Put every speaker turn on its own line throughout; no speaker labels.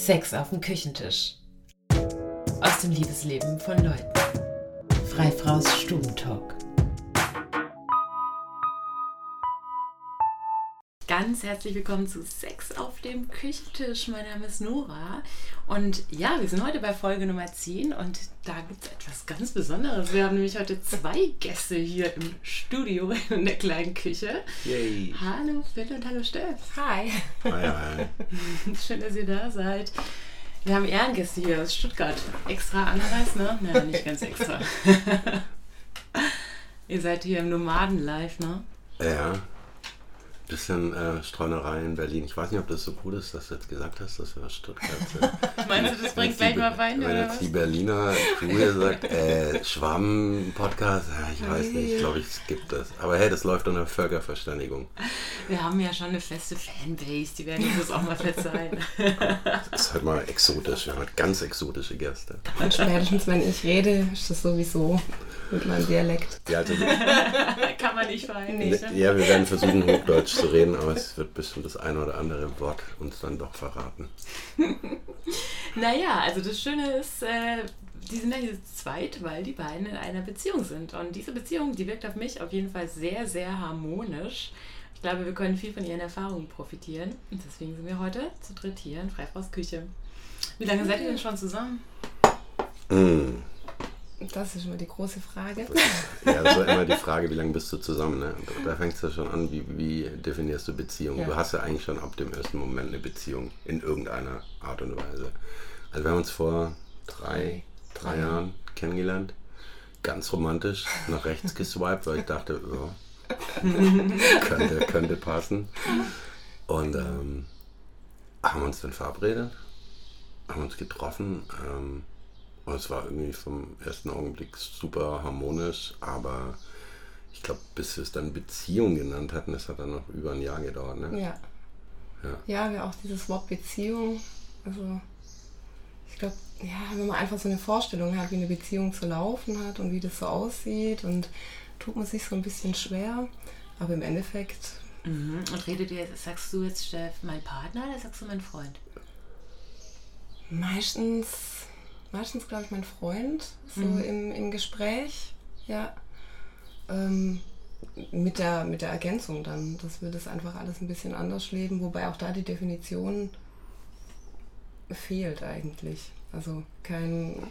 Sex auf dem Küchentisch. Aus dem Liebesleben von Leuten. Freifraus Stubentalk. Ganz herzlich willkommen zu Sex auf dem Küchentisch. Mein Name ist Nora und ja, wir sind heute bei Folge Nummer 10 und da gibt es etwas ganz Besonderes. Wir haben nämlich heute zwei Gäste hier im Studio in der kleinen Küche.
Yay.
Hallo Phil und hallo Steff.
Hi.
Hi, hi.
Schön, dass ihr da seid. Wir haben Ehrengäste hier aus Stuttgart. Extra angereist, ne? Nein, nicht ganz extra. ihr seid hier im Nomaden-Live, ne?
Ja. Bisschen äh, Streunerei in Berlin. Ich weiß nicht, ob das so gut ist, dass du jetzt gesagt hast, dass wir aus Stuttgart sind.
Meinst du, das bringt gleich mal Wein
Wenn jetzt die Berliner Crew hier sagt, äh, Schwamm-Podcast, ja, ich weiß nicht, ich glaube, ich skippe das. Aber hey, das läuft unter Völkerverständigung.
Wir haben ja schon eine feste Fanbase, die werden uns das auch mal verzeihen.
Das ist halt mal exotisch. Wir haben halt ganz exotische Gäste.
Und spätestens, wenn ich rede, ist das sowieso mit meinem Dialekt.
Ja, also,
Kann man nicht verheimlichen. ne?
ja, wir werden versuchen, Hochdeutsch zu reden, aber es wird bestimmt das eine oder andere Wort uns dann doch verraten.
Naja, also das Schöne ist, äh, die sind ja hier zweit, weil die beiden in einer Beziehung sind. Und diese Beziehung, die wirkt auf mich auf jeden Fall sehr, sehr harmonisch. Ich glaube, wir können viel von ihren Erfahrungen profitieren. Und deswegen sind wir heute zu dritt hier in Freifraus Küche. Wie lange seid ihr denn schon zusammen?
Mm.
Das ist immer die große Frage.
Ja, das ist immer die Frage, wie lange bist du zusammen? Ne? Da fängst du schon an, wie, wie definierst du Beziehung?
Ja.
Du hast ja eigentlich schon ab dem ersten Moment eine Beziehung in irgendeiner Art und Weise. Also wir haben uns vor drei, drei Jahren kennengelernt. Ganz romantisch nach rechts geswiped, weil ich dachte, ja, könnte, könnte passen. Und ähm, haben uns dann verabredet, haben uns getroffen. Ähm, und es war irgendwie vom ersten Augenblick super harmonisch, aber ich glaube, bis wir es dann Beziehung genannt hatten, das hat dann noch über ein Jahr gedauert. Ne?
Ja.
Ja.
Ja, wir auch dieses Wort Beziehung. Also, ich glaube, ja, wenn man einfach so eine Vorstellung hat, wie eine Beziehung zu laufen hat und wie das so aussieht, und tut man sich so ein bisschen schwer. Aber im Endeffekt,
Mhm. Und redet ihr, sagst du jetzt, Steff, mein Partner oder sagst du mein Freund?
meistens, meistens glaube ich, mein Freund, so im, im Gespräch, ja. Ähm, mit der, mit der Ergänzung dann, dass wir das einfach alles ein bisschen anders leben, wobei auch da die Definition fehlt eigentlich. Also kein,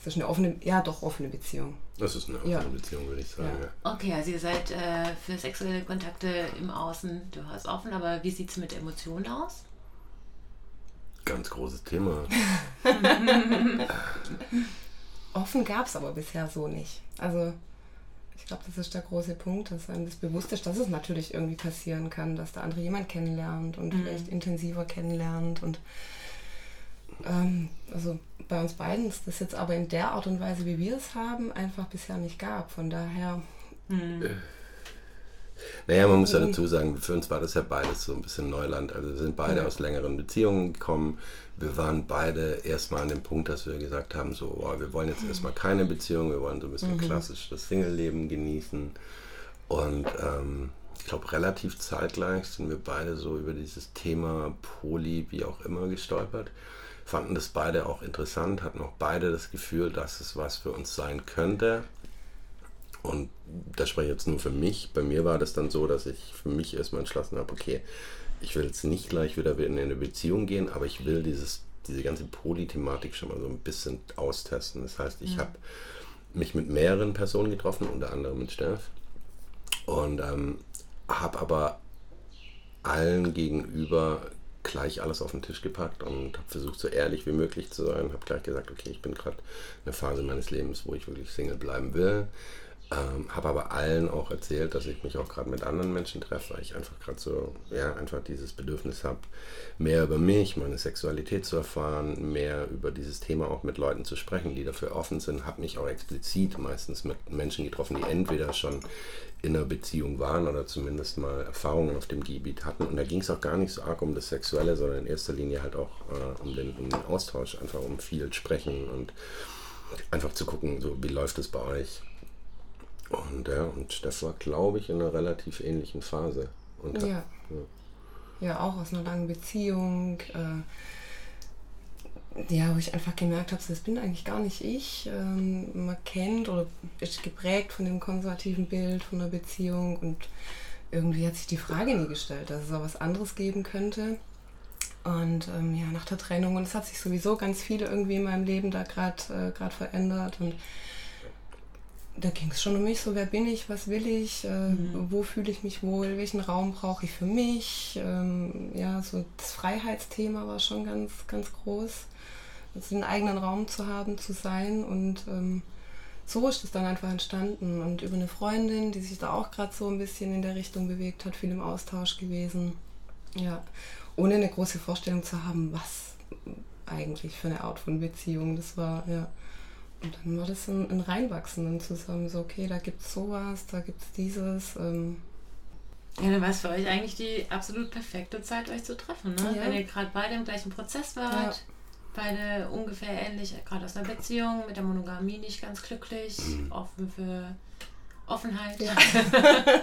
es ist eine offene, ja doch offene Beziehung.
Das ist eine offene
Ja.
Beziehung, würde ich sagen.
Ja.
Ja.
Okay, also ihr seid äh, für sexuelle Kontakte im Außen durchaus offen, aber wie sieht es mit Emotionen aus?
Ganz großes Thema.
Offen gab es aber bisher so nicht. Also ich glaube, das ist der große Punkt, dass einem das bewusst ist, dass es natürlich irgendwie passieren kann, dass der andere jemand kennenlernt und vielleicht intensiver kennenlernt. Und ähm, also bei uns beiden ist das jetzt aber in der Art und Weise, wie wir es haben, einfach bisher nicht gab. Von daher,
Naja, man muss ja dazu sagen, für uns war das ja beides so ein bisschen Neuland. Also wir sind beide
Ja.
aus längeren Beziehungen gekommen. Wir waren beide erstmal an dem Punkt, dass wir gesagt haben, so, oh, wir wollen jetzt erstmal keine Beziehung, wir wollen so ein bisschen klassisch das Single-Leben genießen. Und ähm, ich glaube, relativ zeitgleich sind wir beide so über dieses Thema Poly, wie auch immer, gestolpert. Fanden das beide auch interessant, hatten auch beide das Gefühl, dass es was für uns sein könnte. Und das spreche ich jetzt nur für mich. Bei mir war das dann so, dass ich für mich erstmal entschlossen habe, okay, ich will jetzt nicht gleich wieder in eine Beziehung gehen, aber ich will dieses, diese ganze Polythematik schon mal so ein bisschen austesten. Das heißt, ich habe mich mit mehreren Personen getroffen, unter anderem mit Steff. Und ähm, habe aber allen gegenüber gleich alles auf den Tisch gepackt und habe versucht, so ehrlich wie möglich zu sein. Habe gleich gesagt, okay, ich bin gerade in einer Phase meines Lebens, wo ich wirklich Single bleiben will. Ähm, habe aber allen auch erzählt, dass ich mich auch gerade mit anderen Menschen treffe, weil ich einfach gerade so, ja, einfach dieses Bedürfnis habe, mehr über mich, meine Sexualität zu erfahren, mehr über dieses Thema auch mit Leuten zu sprechen, die dafür offen sind. Habe mich auch explizit meistens mit Menschen getroffen, die entweder schon in einer Beziehung waren oder zumindest mal Erfahrungen auf dem Gebiet hatten. Und da ging es auch gar nicht so arg um das Sexuelle, sondern in erster Linie halt auch äh, um, den, um den Austausch, einfach um viel sprechen und einfach zu gucken, so wie läuft es bei euch. Und ja, und Steff war, glaube ich, in einer relativ ähnlichen Phase. Und hat-
ja. Ja, auch aus einer langen Beziehung. Äh, ja, wo ich einfach gemerkt habe, das bin eigentlich gar nicht ich. Ähm, man kennt oder ist geprägt von dem konservativen Bild von einer Beziehung und irgendwie hat sich die Frage nie gestellt, dass es auch was anderes geben könnte. Und ähm, ja, nach der Trennung, und es hat sich sowieso ganz viel irgendwie in meinem Leben da gerade äh, verändert. Und da ging es schon um mich, so wer bin ich, was will ich, äh, mhm. wo fühle ich mich wohl, welchen Raum brauche ich für mich. Ähm, ja, so das Freiheitsthema war schon ganz, ganz groß. Also den eigenen Raum zu haben, zu sein und ähm, so ist es dann einfach entstanden. Und über eine Freundin, die sich da auch gerade so ein bisschen in der Richtung bewegt hat, viel im Austausch gewesen. Ja, ohne eine große Vorstellung zu haben, was eigentlich für eine Art von Beziehung das war. Ja. Und dann war das ein, ein Reinwachsen und zusammen so, okay, da gibt es sowas, da gibt es dieses. Ähm.
Ja, dann war es für euch eigentlich die absolut perfekte Zeit, euch zu treffen, ne? Ja. Wenn ihr gerade beide im gleichen Prozess wart. Ja beide ungefähr ähnlich, gerade aus einer Beziehung, mit der Monogamie nicht ganz glücklich, mhm. offen für Offenheit. Ja.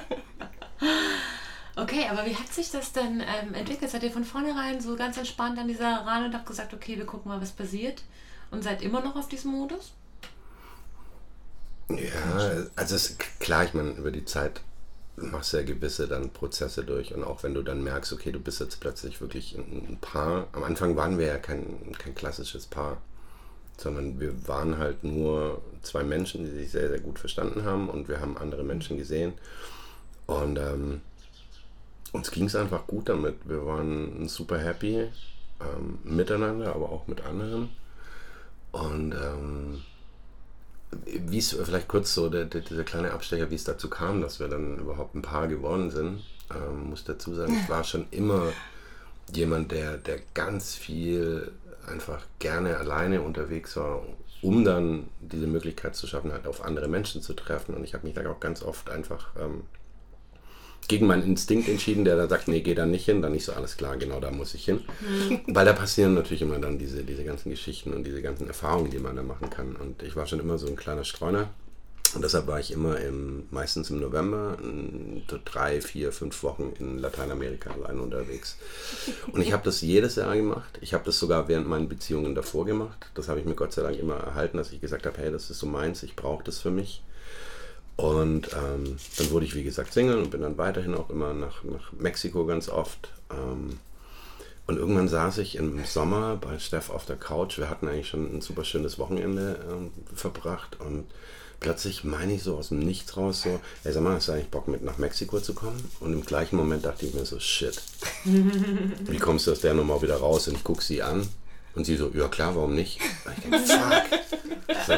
okay, aber wie hat sich das denn ähm, entwickelt? Seid ihr von vornherein so ganz entspannt an dieser ran und habt gesagt, okay, wir gucken mal, was passiert? Und seid immer noch auf diesem Modus?
Ja, also es, klar, ich meine, über die Zeit machst ja gewisse dann Prozesse durch und auch wenn du dann merkst, okay, du bist jetzt plötzlich wirklich ein Paar. Am Anfang waren wir ja kein, kein klassisches Paar, sondern wir waren halt nur zwei Menschen, die sich sehr, sehr gut verstanden haben und wir haben andere Menschen gesehen und ähm, uns ging es einfach gut damit. Wir waren super happy ähm, miteinander, aber auch mit anderen und ähm, wie es vielleicht kurz so, der, der, dieser kleine Abstecher, wie es dazu kam, dass wir dann überhaupt ein Paar geworden sind, ähm, muss dazu sagen, ich war schon immer jemand, der, der ganz viel einfach gerne alleine unterwegs war, um dann diese Möglichkeit zu schaffen, halt auf andere Menschen zu treffen. Und ich habe mich da auch ganz oft einfach ähm, gegen meinen Instinkt entschieden, der dann sagt, nee, geh da nicht hin, dann nicht so alles klar, genau da muss ich hin. Mhm. Weil da passieren natürlich immer dann diese, diese ganzen Geschichten und diese ganzen Erfahrungen, die man da machen kann. Und ich war schon immer so ein kleiner Streuner. Und deshalb war ich immer im, meistens im November drei, vier, fünf Wochen in Lateinamerika allein unterwegs. Und ich habe das jedes Jahr gemacht. Ich habe das sogar während meinen Beziehungen davor gemacht. Das habe ich mir Gott sei Dank immer erhalten, dass ich gesagt habe, hey, das ist so meins, ich brauche das für mich. Und ähm, dann wurde ich, wie gesagt, Single und bin dann weiterhin auch immer nach, nach Mexiko ganz oft. Ähm, und irgendwann saß ich im Sommer bei Steff auf der Couch. Wir hatten eigentlich schon ein super schönes Wochenende ähm, verbracht und plötzlich meine ich so aus dem Nichts raus so, ey sag mal, hast du eigentlich Bock mit nach Mexiko zu kommen? Und im gleichen Moment dachte ich mir so, shit, wie kommst du aus der Nummer wieder raus? Und ich gucke sie an und sie so, ja klar, warum nicht? Und ich denke, fuck. So,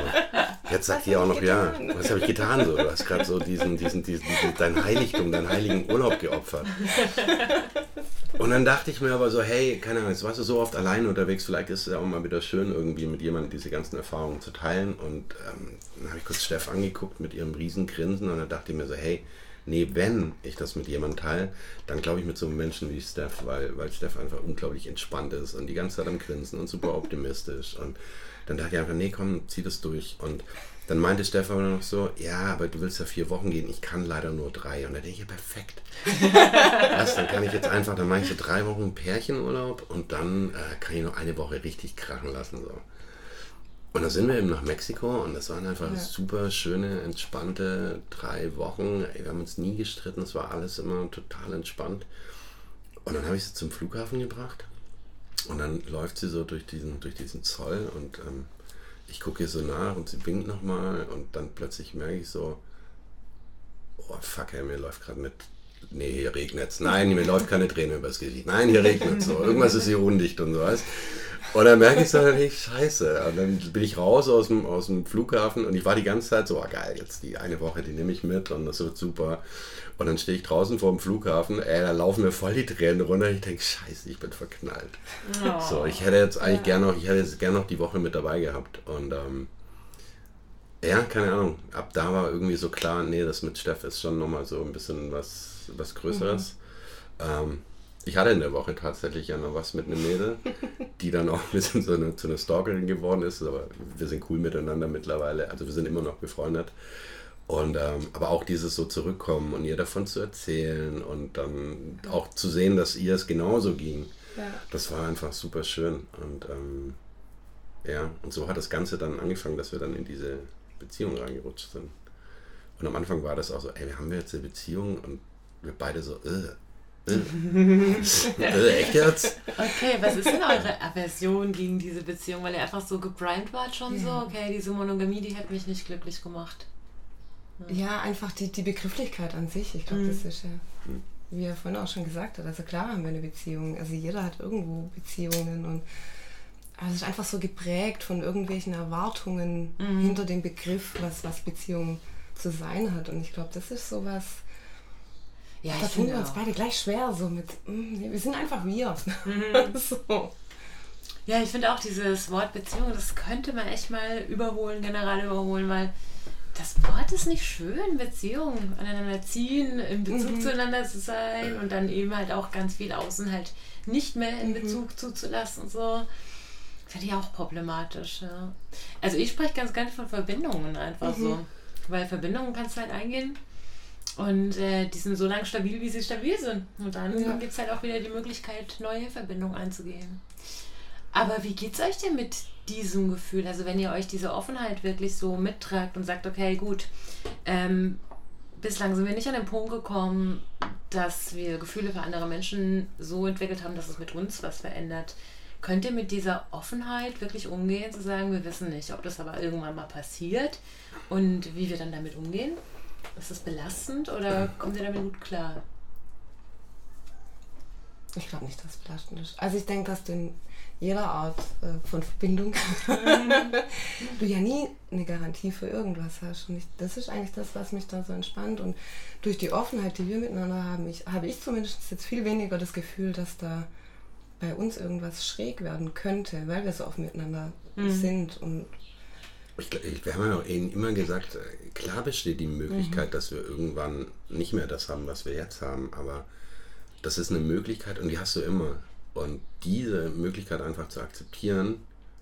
jetzt sagt ihr auch noch, ja, was habe ich getan? So, du hast gerade so diesen, diesen, diesen, diesen, dein Heiligtum, deinen heiligen Urlaub geopfert. Und dann dachte ich mir aber so, hey, keine Ahnung, jetzt warst du so oft allein unterwegs, vielleicht ist es ja auch mal wieder schön, irgendwie mit jemandem diese ganzen Erfahrungen zu teilen. Und ähm, dann habe ich kurz Steff angeguckt mit ihrem riesen Grinsen und dann dachte ich mir so, hey, nee, wenn ich das mit jemandem teile, dann glaube ich mit so einem Menschen wie Steph, weil, weil Steph einfach unglaublich entspannt ist und die ganze Zeit am Grinsen und super optimistisch. Und dann dachte ich einfach, nee, komm, zieh das durch. Und dann meinte Steph aber noch so, ja, aber du willst ja vier Wochen gehen, ich kann leider nur drei. Und da denke ich, ja, perfekt. Was, dann kann ich jetzt einfach, dann mache ich so drei Wochen Pärchenurlaub und dann äh, kann ich noch eine Woche richtig krachen lassen. So. Und dann sind wir eben nach Mexiko und das waren einfach ja. super schöne, entspannte drei Wochen. Ey, wir haben uns nie gestritten, es war alles immer total entspannt. Und dann habe ich sie zum Flughafen gebracht und dann läuft sie so durch diesen, durch diesen Zoll und ähm, ich gucke ihr so nach und sie winkt nochmal und dann plötzlich merke ich so, oh fuck, ey, mir läuft gerade mit nee, hier regnet es. Nein, mir läuft keine Träne übers Gesicht. Nein, hier regnet es so. Irgendwas ist hier undicht und so was. Und dann merke ich so, hey, scheiße. Und dann bin ich raus aus dem, aus dem Flughafen und ich war die ganze Zeit so, oh, geil, jetzt die eine Woche, die nehme ich mit und das wird super. Und dann stehe ich draußen vor dem Flughafen, ey, da laufen mir voll die Tränen runter. Ich denke, scheiße, ich bin verknallt. Oh. So, ich hätte jetzt eigentlich ja. gerne noch, ich hätte jetzt gerne noch die Woche mit dabei gehabt. Und ähm, ja, keine Ahnung. Ab da war irgendwie so klar, nee, das mit Steff ist schon nochmal so ein bisschen was was Größeres. Mhm. Ähm, ich hatte in der Woche tatsächlich ja noch was mit einem Mädel, die dann auch ein bisschen so eine, zu einer Stalkerin geworden ist, aber wir sind cool miteinander mittlerweile, also wir sind immer noch befreundet. Und ähm, aber auch dieses so zurückkommen und ihr davon zu erzählen und dann auch zu sehen, dass ihr es genauso ging, ja. das war einfach super schön. Und ähm, Ja, und so hat das Ganze dann angefangen, dass wir dann in diese Beziehung reingerutscht sind. Und am Anfang war das auch so, ey, haben wir jetzt eine Beziehung? Und wir beide so, äh, äh, äh,
echt jetzt? Okay, was ist denn eure Aversion gegen diese Beziehung? Weil ihr einfach so geprimed wart schon ja. so, okay, diese Monogamie, die hat mich nicht glücklich gemacht.
Ja, einfach die, die Begrifflichkeit an sich. Ich glaube, mhm. das ist ja, mhm. wie er vorhin auch schon gesagt hat, also klar haben wir eine Beziehung. Also jeder hat irgendwo Beziehungen und es ist einfach so geprägt von irgendwelchen Erwartungen mhm. hinter dem Begriff, was, was Beziehung zu sein hat. Und ich glaube, das ist sowas, ja, da tun wir uns beide gleich schwer, so mit, mm, wir sind einfach wir. Mhm.
so. Ja, ich finde auch dieses Wort Beziehung, das könnte man echt mal überholen, generell überholen, weil das Wort ist nicht schön, Beziehung, aneinander ziehen, in Bezug mhm. zueinander zu sein und dann eben halt auch ganz viel außen halt nicht mehr in mhm. Bezug mhm. zuzulassen. So. Finde ich auch problematisch. Ja. Also ich spreche ganz gerne von Verbindungen einfach mhm. so. Weil Verbindungen kannst du halt eingehen und äh, die sind so lange stabil, wie sie stabil sind. Und dann ja. gibt es halt auch wieder die Möglichkeit, neue Verbindungen einzugehen. Aber wie geht es euch denn mit diesem Gefühl? Also wenn ihr euch diese Offenheit wirklich so mittragt und sagt, okay, gut, ähm, bislang sind wir nicht an den Punkt gekommen, dass wir Gefühle für andere Menschen so entwickelt haben, dass es mit uns was verändert. Könnt ihr mit dieser Offenheit wirklich umgehen, zu sagen, wir wissen nicht, ob das aber irgendwann mal passiert und wie wir dann damit umgehen? Ist das belastend oder kommt ihr damit gut klar?
Ich glaube nicht, dass es belastend ist. Also ich denke, dass du in jeder Art äh, von Verbindung du ja nie eine Garantie für irgendwas hast. Und ich, das ist eigentlich das, was mich da so entspannt. Und durch die Offenheit, die wir miteinander haben, ich, habe ich zumindest jetzt viel weniger das Gefühl, dass da bei uns irgendwas schräg werden könnte, weil wir so offen miteinander mhm. sind. Und
ich, ich, wir haben ja eben immer gesagt, äh, klar besteht die Möglichkeit, mhm. dass wir irgendwann nicht mehr das haben, was wir jetzt haben, aber das ist eine Möglichkeit und die hast du immer. Und diese Möglichkeit einfach zu akzeptieren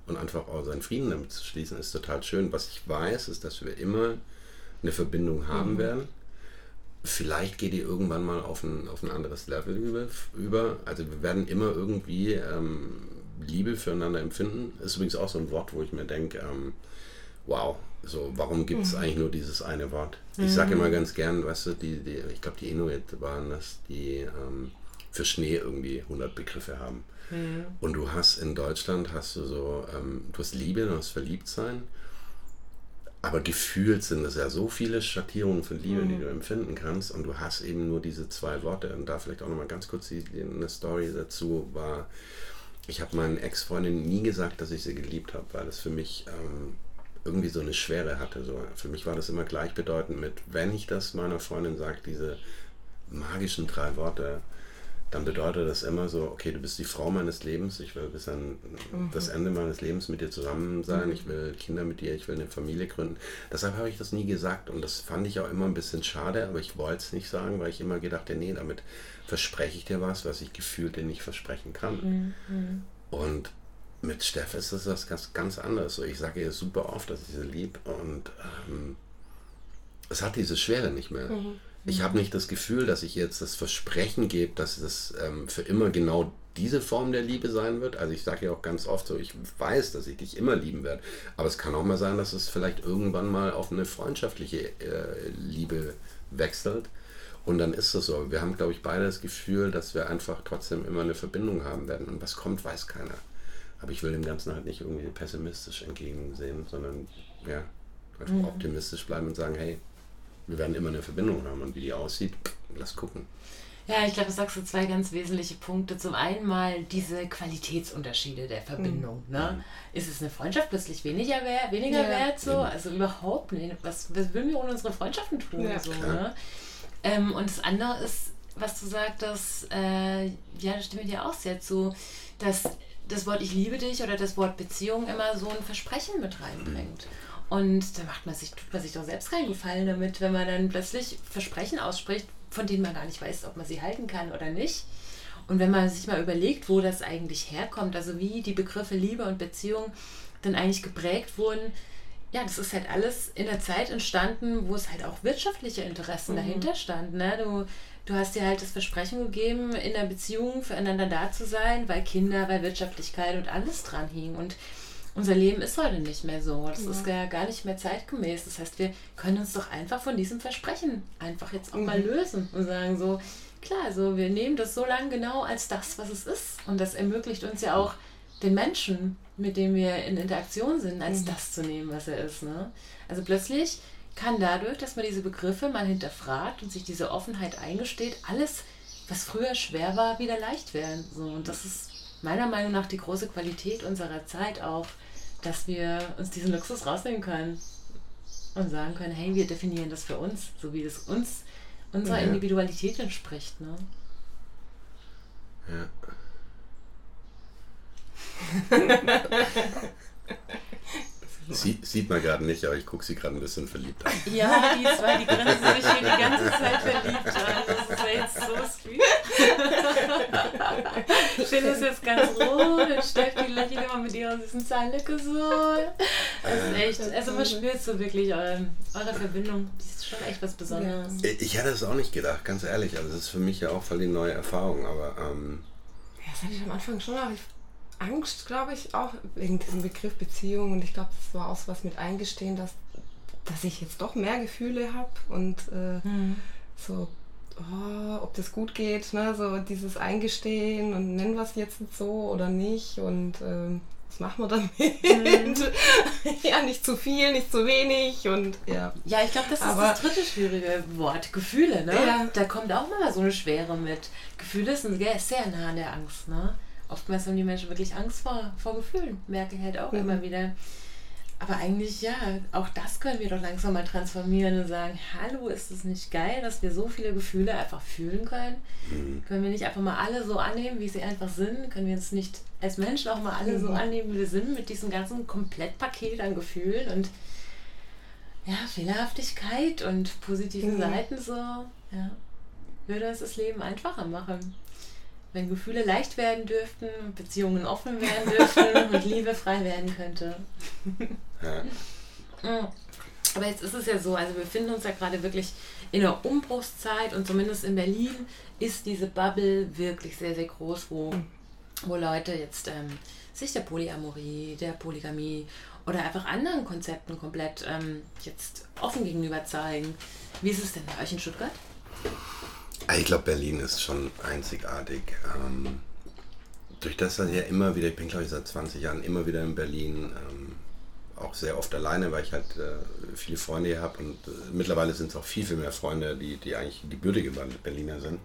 und einfach auch seinen Frieden damit zu schließen, ist total schön. Was ich weiß, ist, dass wir immer eine Verbindung haben mhm. werden. Vielleicht geht die irgendwann mal auf ein, auf ein anderes Level über, über. Also wir werden immer irgendwie ähm, Liebe füreinander empfinden. Ist übrigens auch so ein Wort, wo ich mir denke, ähm, wow, so warum gibt es mhm. eigentlich nur dieses eine Wort? Ich sage mhm. immer ganz gern, weißt du, die, die ich glaube die Inuit waren das, die ähm, für Schnee irgendwie 100 Begriffe haben. Mhm. Und du hast in Deutschland, hast du so, ähm, du hast Liebe, du hast Verliebtsein, aber gefühlt sind es ja so viele Schattierungen von Liebe, mhm. die du empfinden kannst und du hast eben nur diese zwei Worte. Und da vielleicht auch nochmal ganz kurz die, die, eine Story dazu war, ich habe meinen Ex-Freundin nie gesagt, dass ich sie geliebt habe, weil es für mich ähm, irgendwie so eine Schwere hatte. So, für mich war das immer gleichbedeutend mit, wenn ich das meiner Freundin sage, diese magischen drei Worte, dann bedeutet das immer so, okay, du bist die Frau meines Lebens, ich will bis an mhm. das Ende meines Lebens mit dir zusammen sein, mhm. ich will Kinder mit dir, ich will eine Familie gründen. Deshalb habe ich das nie gesagt und das fand ich auch immer ein bisschen schade, aber ich wollte es nicht sagen, weil ich immer gedacht habe, nee, damit verspreche ich dir was, was ich gefühlt dir nicht versprechen kann. Mhm. Und mit Steff ist das, das ganz, ganz anders. Ich sage ihr super oft, dass ich sie lieb und ähm, es hat diese Schwere nicht mehr. Mhm. Ich habe nicht das Gefühl, dass ich jetzt das Versprechen gebe, dass es ähm, für immer genau diese Form der Liebe sein wird. Also ich sage ja auch ganz oft so, ich weiß, dass ich dich immer lieben werde. Aber es kann auch mal sein, dass es vielleicht irgendwann mal auf eine freundschaftliche äh, Liebe wechselt. Und dann ist es so. Wir haben, glaube ich, beide das Gefühl, dass wir einfach trotzdem immer eine Verbindung haben werden. Und was kommt, weiß keiner. Aber ich will dem Ganzen halt nicht irgendwie pessimistisch entgegensehen, sondern ja, einfach mhm. optimistisch bleiben und sagen, hey, wir werden immer eine Verbindung haben und wie die aussieht, lass gucken.
Ja, ich glaube, du sagst so zwei ganz wesentliche Punkte. Zum einen mal diese Qualitätsunterschiede der Verbindung. Mhm. Ne? Ist es eine Freundschaft plötzlich weniger wert, weniger ja. wert so? Also überhaupt nicht. Was, was würden wir ohne unsere Freundschaften tun? Ja, so, ne? ähm, und das andere ist, was du sagtest, äh, ja, da stimme ich dir auch sehr zu, dass das Wort Ich liebe dich oder das Wort Beziehung immer so ein Versprechen mit reinbringt. Und da macht man sich, tut man sich doch selbst keinen Gefallen damit, wenn man dann plötzlich Versprechen ausspricht, von denen man gar nicht weiß, ob man sie halten kann oder nicht. Und wenn man sich mal überlegt, wo das eigentlich herkommt, also wie die Begriffe Liebe und Beziehung dann eigentlich geprägt wurden, ja, das ist halt alles in der Zeit entstanden, wo es halt auch wirtschaftliche Interessen mhm. dahinter standen. Ne? Du, du hast dir halt das Versprechen gegeben, in der Beziehung füreinander da zu sein, weil Kinder, weil Wirtschaftlichkeit und alles dran hing. Und unser Leben ist heute nicht mehr so. Das ja. ist ja gar nicht mehr zeitgemäß. Das heißt, wir können uns doch einfach von diesem Versprechen einfach jetzt auch mhm. mal lösen und sagen so, klar, so wir nehmen das so lange genau als das, was es ist. Und das ermöglicht uns ja auch den Menschen, mit dem wir in Interaktion sind, als mhm. das zu nehmen, was er ist. Ne? Also plötzlich kann dadurch, dass man diese Begriffe mal hinterfragt und sich diese Offenheit eingesteht, alles, was früher schwer war, wieder leicht werden. So, und das ist meiner Meinung nach die große Qualität unserer Zeit auch, dass wir uns diesen Luxus rausnehmen können und sagen können, hey, wir definieren das für uns, so wie es uns, unserer ja. Individualität entspricht. Ne? Ja.
Sie, sieht man gerade nicht, aber ich gucke sie gerade ein bisschen verliebt an.
Ja, die zwei, die grinsen sich hier die ganze Zeit verliebt an. Das ist ja jetzt so sweet. Phil ist jetzt ganz rot und Steffi lächelt immer mit ihrer süßen Zahnlücke so. Das ist echt, also man spürt so wirklich eure, eure Verbindung. Die ist schon echt was Besonderes.
Ich hätte es auch nicht gedacht, ganz ehrlich. Also das ist für mich ja auch voll die neue Erfahrung, aber... Ähm,
ja, das hatte ich am Anfang schon, aber ich Angst, glaube ich, auch wegen diesem Begriff Beziehung. Und ich glaube, das war auch so was mit Eingestehen, dass, dass ich jetzt doch mehr Gefühle habe und äh, mhm. so, oh, ob das gut geht, ne? so dieses Eingestehen und nennen wir es jetzt so oder nicht und ähm, was machen wir damit? Mhm. ja, nicht zu viel, nicht zu wenig und ja.
Ja, ich glaube, das ist Aber, das dritte schwierige Wort, Gefühle, ne? Ja. Da kommt auch mal so eine Schwere mit. Gefühle sind sehr nah an der Angst, ne? Oftmals haben die Menschen wirklich Angst vor, vor Gefühlen, merke ich halt auch mhm. immer wieder. Aber eigentlich ja, auch das können wir doch langsam mal transformieren und sagen, hallo, ist es nicht geil, dass wir so viele Gefühle einfach fühlen können? Mhm. Können wir nicht einfach mal alle so annehmen, wie sie einfach sind? Können wir uns nicht als Menschen auch mal alle mhm. so annehmen, wie wir sind, mit diesem ganzen Komplettpaket an Gefühlen und ja, Fehlerhaftigkeit und positiven mhm. Seiten so, ja, würde es das Leben einfacher machen wenn Gefühle leicht werden dürften, Beziehungen offen werden dürften und Liebe frei werden könnte. Ja. Mm. Aber jetzt ist es ja so, also wir befinden uns ja gerade wirklich in der Umbruchszeit und zumindest in Berlin ist diese Bubble wirklich sehr, sehr groß, wo, wo Leute jetzt ähm, sich der Polyamorie, der Polygamie oder einfach anderen Konzepten komplett ähm, jetzt offen gegenüber zeigen. Wie ist es denn bei euch in Stuttgart?
Ich glaube, Berlin ist schon einzigartig. Ähm, durch das dass ja immer wieder, ich bin glaube ich seit 20 Jahren immer wieder in Berlin, ähm, auch sehr oft alleine, weil ich halt äh, viele Freunde hier habe und äh, mittlerweile sind es auch viel, viel mehr Freunde, die, die eigentlich die gebürtige Berliner sind.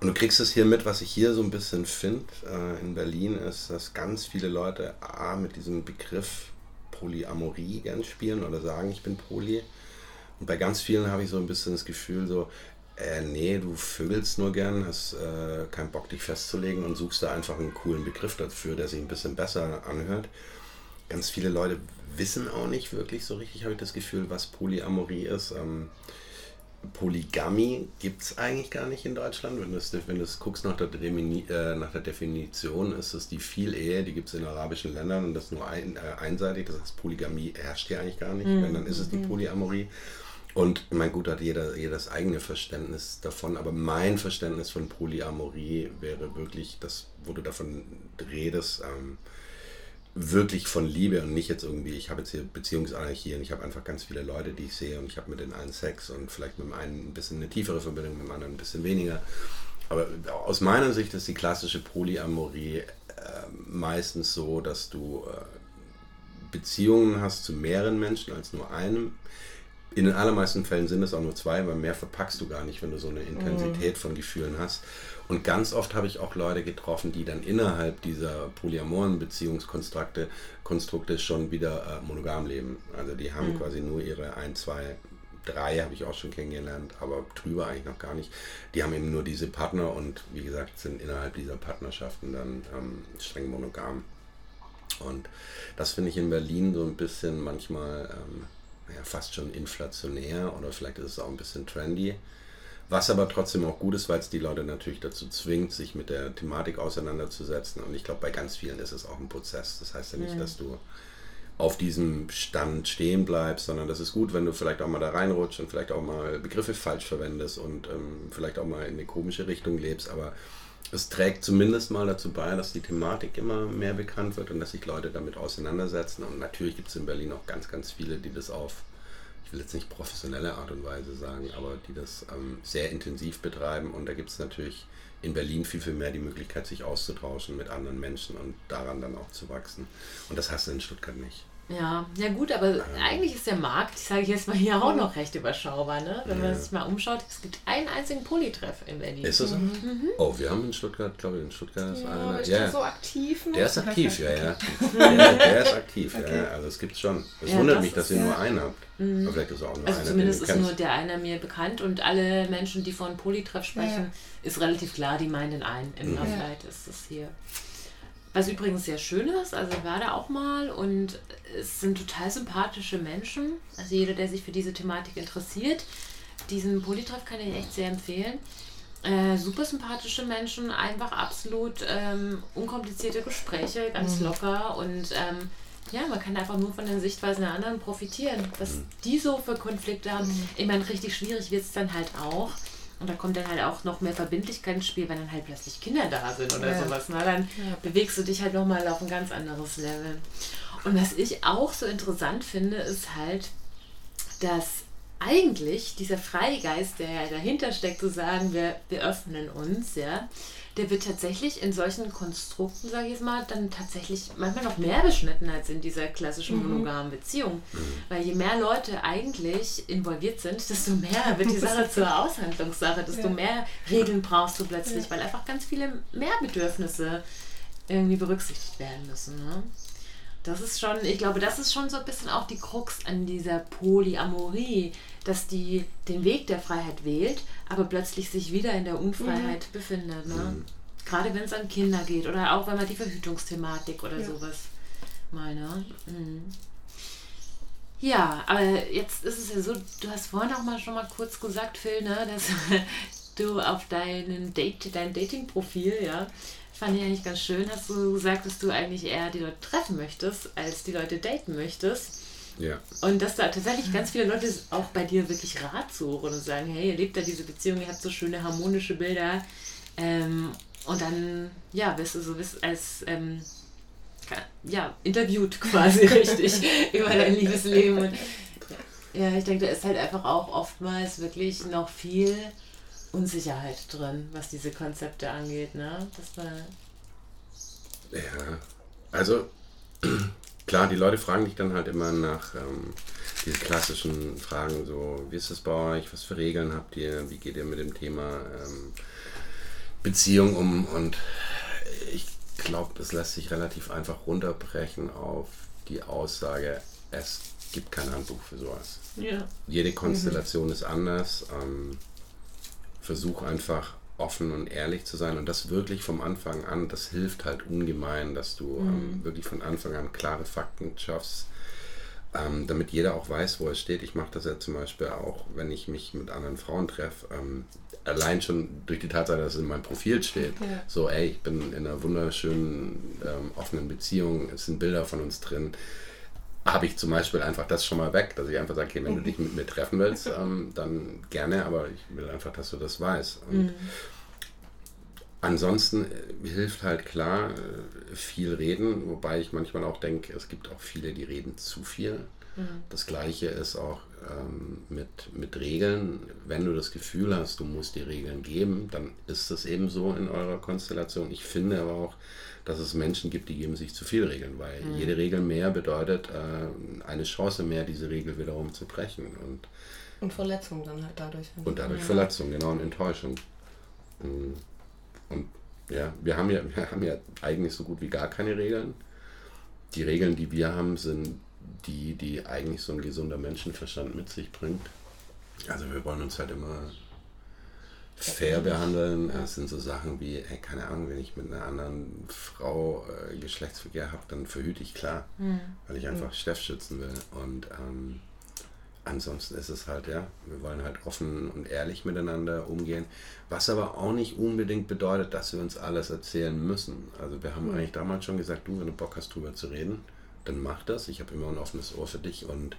Und du kriegst es hier mit, was ich hier so ein bisschen finde äh, in Berlin, ist, dass ganz viele Leute A, mit diesem Begriff Polyamorie gern spielen oder sagen, ich bin Poly. Und bei ganz vielen habe ich so ein bisschen das Gefühl, so, äh, nee, du vögelst nur gern, hast äh, keinen Bock, dich festzulegen und suchst da einfach einen coolen Begriff dafür, der sich ein bisschen besser anhört. Ganz viele Leute wissen auch nicht wirklich so richtig, habe ich das Gefühl, was Polyamorie ist. Ähm, Polygamie gibt es eigentlich gar nicht in Deutschland. Wenn du, wenn du guckst nach der, äh, nach der, Definition, ist es die Vielehe, die gibt es in arabischen Ländern und das nur ein, äh, einseitig. Das heißt, Polygamie herrscht hier eigentlich gar nicht. Mhm. Wenn, dann ist es die. Polyamorie. Und mein gut hat jeder, jeder das eigene Verständnis davon, aber mein Verständnis von Polyamorie wäre wirklich das, wo du davon redest, ähm, wirklich von Liebe und nicht jetzt irgendwie, ich habe jetzt hier Beziehungsanarchie und ich habe einfach ganz viele Leute, die ich sehe und ich habe mit den einen Sex und vielleicht mit dem einen ein bisschen eine tiefere Verbindung, mit dem anderen ein bisschen weniger. Aber aus meiner Sicht ist die klassische Polyamorie äh, meistens so, dass du äh, Beziehungen hast zu mehreren Menschen als nur einem in den allermeisten Fällen sind es auch nur zwei, weil mehr verpackst du gar nicht, wenn du so eine Intensität mhm. von Gefühlen hast. Und ganz oft habe ich auch Leute getroffen, die dann innerhalb dieser polyamoren Beziehungskonstrukte Konstrukte schon wieder äh, monogam leben. Also die haben mhm. quasi nur ihre ein, zwei, drei habe ich auch schon kennengelernt, aber drüber eigentlich noch gar nicht. Die haben eben nur diese Partner und wie gesagt sind innerhalb dieser Partnerschaften dann ähm, streng monogam. Und das finde ich in Berlin so ein bisschen manchmal ähm, ja, fast schon inflationär oder vielleicht ist es auch ein bisschen trendy. Was aber trotzdem auch gut ist, weil es die Leute natürlich dazu zwingt, sich mit der Thematik auseinanderzusetzen. Und ich glaube, bei ganz vielen ist es auch ein Prozess. Das heißt ja nicht, mhm. dass du auf diesem Stand stehen bleibst, sondern das ist gut, wenn du vielleicht auch mal da reinrutschst und vielleicht auch mal Begriffe falsch verwendest und ähm, vielleicht auch mal in eine komische Richtung lebst. Aber es trägt zumindest mal dazu bei, dass die Thematik immer mehr bekannt wird und dass sich Leute damit auseinandersetzen. Und natürlich gibt es in Berlin auch ganz, ganz viele, die das auf, ich will jetzt nicht professionelle Art und Weise sagen, aber die das ähm, sehr intensiv betreiben. Und da gibt es natürlich in Berlin viel, viel mehr die Möglichkeit, sich auszutauschen mit anderen Menschen und daran dann auch zu wachsen. Und das hast du in Stuttgart nicht.
Ja, ja gut, aber eigentlich ist der Markt, sage ich jetzt mal hier auch noch recht überschaubar, ne? Wenn man sich mal umschaut, es gibt einen einzigen Polytreff in Berlin.
Ist das so? Mhm. Oh, wir haben in Stuttgart, glaube ich, in Stuttgart ist
Ja,
einer.
ist
Ja,
der so aktiv? noch?
der ist aktiv, ja, ja. ja der ist aktiv, ja, ja. Also es gibt schon. Es
Ja,
wundert
das
mich, dass ihr
ja-
nur einen habt. Aber vielleicht ist es auch nur
Also
einer,
zumindest ist
du
nur
kennst.
der einer mir bekannt und alle Menschen, die von Polytreff sprechen, ist relativ klar, die meinen den einen. In
Mhm.
Love ist es hier. Was übrigens sehr schön ist, also ich war da auch mal und es sind total sympathische Menschen. Also jeder, der sich für diese Thematik interessiert, diesen Polytreff kann ich echt sehr empfehlen. Äh, super sympathische Menschen, einfach absolut ähm, unkomplizierte Gespräche, ganz locker und ähm, ja, man kann einfach nur von den Sichtweisen der anderen profitieren. Was die so für Konflikte haben. Ich meine, richtig schwierig wird es dann halt auch. Und da kommt dann halt auch noch mehr Verbindlichkeit ins Spiel, wenn dann halt plötzlich Kinder da sind oder
Ja.
sowas. Na, dann bewegst du dich halt nochmal auf ein ganz anderes Level. Und was ich auch so interessant finde, ist halt, dass eigentlich dieser Freigeist, der ja dahinter steckt, zu sagen, wir, wir öffnen uns, ja, der wird tatsächlich in solchen Konstrukten, sage ich jetzt mal, dann tatsächlich manchmal noch mehr beschnitten als in dieser klassischen monogamen Beziehung. Weil je mehr Leute eigentlich involviert sind, desto mehr wird die Sache zur Aushandlungssache, desto
Ja.
mehr Regeln brauchst du plötzlich, weil einfach ganz viele mehr Bedürfnisse irgendwie berücksichtigt werden müssen. Ne? Das ist schon, ich glaube, das ist schon so ein bisschen auch die Krux an dieser Polyamorie, dass die den Weg der Freiheit wählt, aber plötzlich sich wieder in der Unfreiheit befindet. Ne? Gerade wenn es an Kinder geht oder auch wenn man die Verhütungsthematik oder
Ja.
sowas mal, ne? Mhm. Ja, aber jetzt ist es ja so, du hast vorhin auch mal schon mal kurz gesagt, Phil, ne, dass du auf deinen Date, dein Dating-Profil, ja, fand ich eigentlich ganz schön, hast du gesagt, dass du eigentlich eher die Leute treffen möchtest, als die Leute daten möchtest.
Ja.
Und dass da tatsächlich ganz viele Leute auch bei dir wirklich Rat suchen und sagen, hey, ihr lebt da diese Beziehung, ihr habt so schöne harmonische Bilder. Ähm, und dann, ja, wirst du so bist als ähm, ja, interviewt quasi richtig über dein Liebesleben. Und, ja, ich denke, da ist halt einfach auch oftmals wirklich noch viel Unsicherheit drin, was diese Konzepte angeht, ne? Das war,
Ja, also klar, die Leute fragen dich dann halt immer nach ähm, diese klassischen Fragen, so wie ist es bei euch, was für Regeln habt ihr, wie geht ihr mit dem Thema ähm, Beziehung um und ich glaube, es lässt sich relativ einfach runterbrechen auf die Aussage, es gibt kein Handbuch für sowas.
ja.
Jede Konstellation ist anders. Ähm, versuch einfach offen und ehrlich zu sein und das wirklich vom Anfang an, das hilft halt ungemein, dass du ähm, wirklich von Anfang an klare Fakten schaffst, ähm, damit jeder auch weiß, wo er steht. Ich mache das ja zum Beispiel auch, wenn ich mich mit anderen Frauen treffe, ähm, allein schon durch die Tatsache, dass es in meinem Profil steht,
Ja.
so ey, ich bin in einer wunderschönen ähm, offenen Beziehung, es sind Bilder von uns drin, habe ich zum Beispiel einfach das schon mal weg, dass ich einfach sage, okay, wenn du dich mit mir treffen willst, ähm, dann gerne, aber ich will einfach, dass du das weißt. Und Ansonsten äh, hilft halt klar äh, viel reden, wobei ich manchmal auch denke, es gibt auch viele, die reden zu viel. Das gleiche ist auch ähm, mit, mit Regeln. Wenn du das Gefühl hast, du musst die Regeln geben, dann ist es eben so in eurer Konstellation. Ich finde aber auch, dass es Menschen gibt, die geben sich zu viel Regeln, weil jede Regel mehr bedeutet äh, eine Chance mehr, diese Regel wiederum zu brechen und,
Und Verletzung dann halt dadurch.
und dadurch Verletzung, genau, und Enttäuschung. Mm. Und ja, wir haben ja, wir haben ja eigentlich so gut wie gar keine Regeln. Die Regeln, die wir haben, sind die, die eigentlich so ein gesunder Menschenverstand mit sich bringt. Also wir wollen uns halt immer fair behandeln. Es sind so Sachen wie, hey, keine Ahnung, wenn ich mit einer anderen Frau äh, Geschlechtsverkehr habe, dann verhüte ich klar, weil ich einfach Steff schützen will. Und ähm, ansonsten ist es halt, ja, wir wollen halt offen und ehrlich miteinander umgehen, was aber auch nicht unbedingt bedeutet, dass wir uns alles erzählen müssen. Also wir haben eigentlich damals schon gesagt, du, wenn du Bock hast, drüber zu reden, dann mach das. Ich habe immer ein offenes Ohr für dich und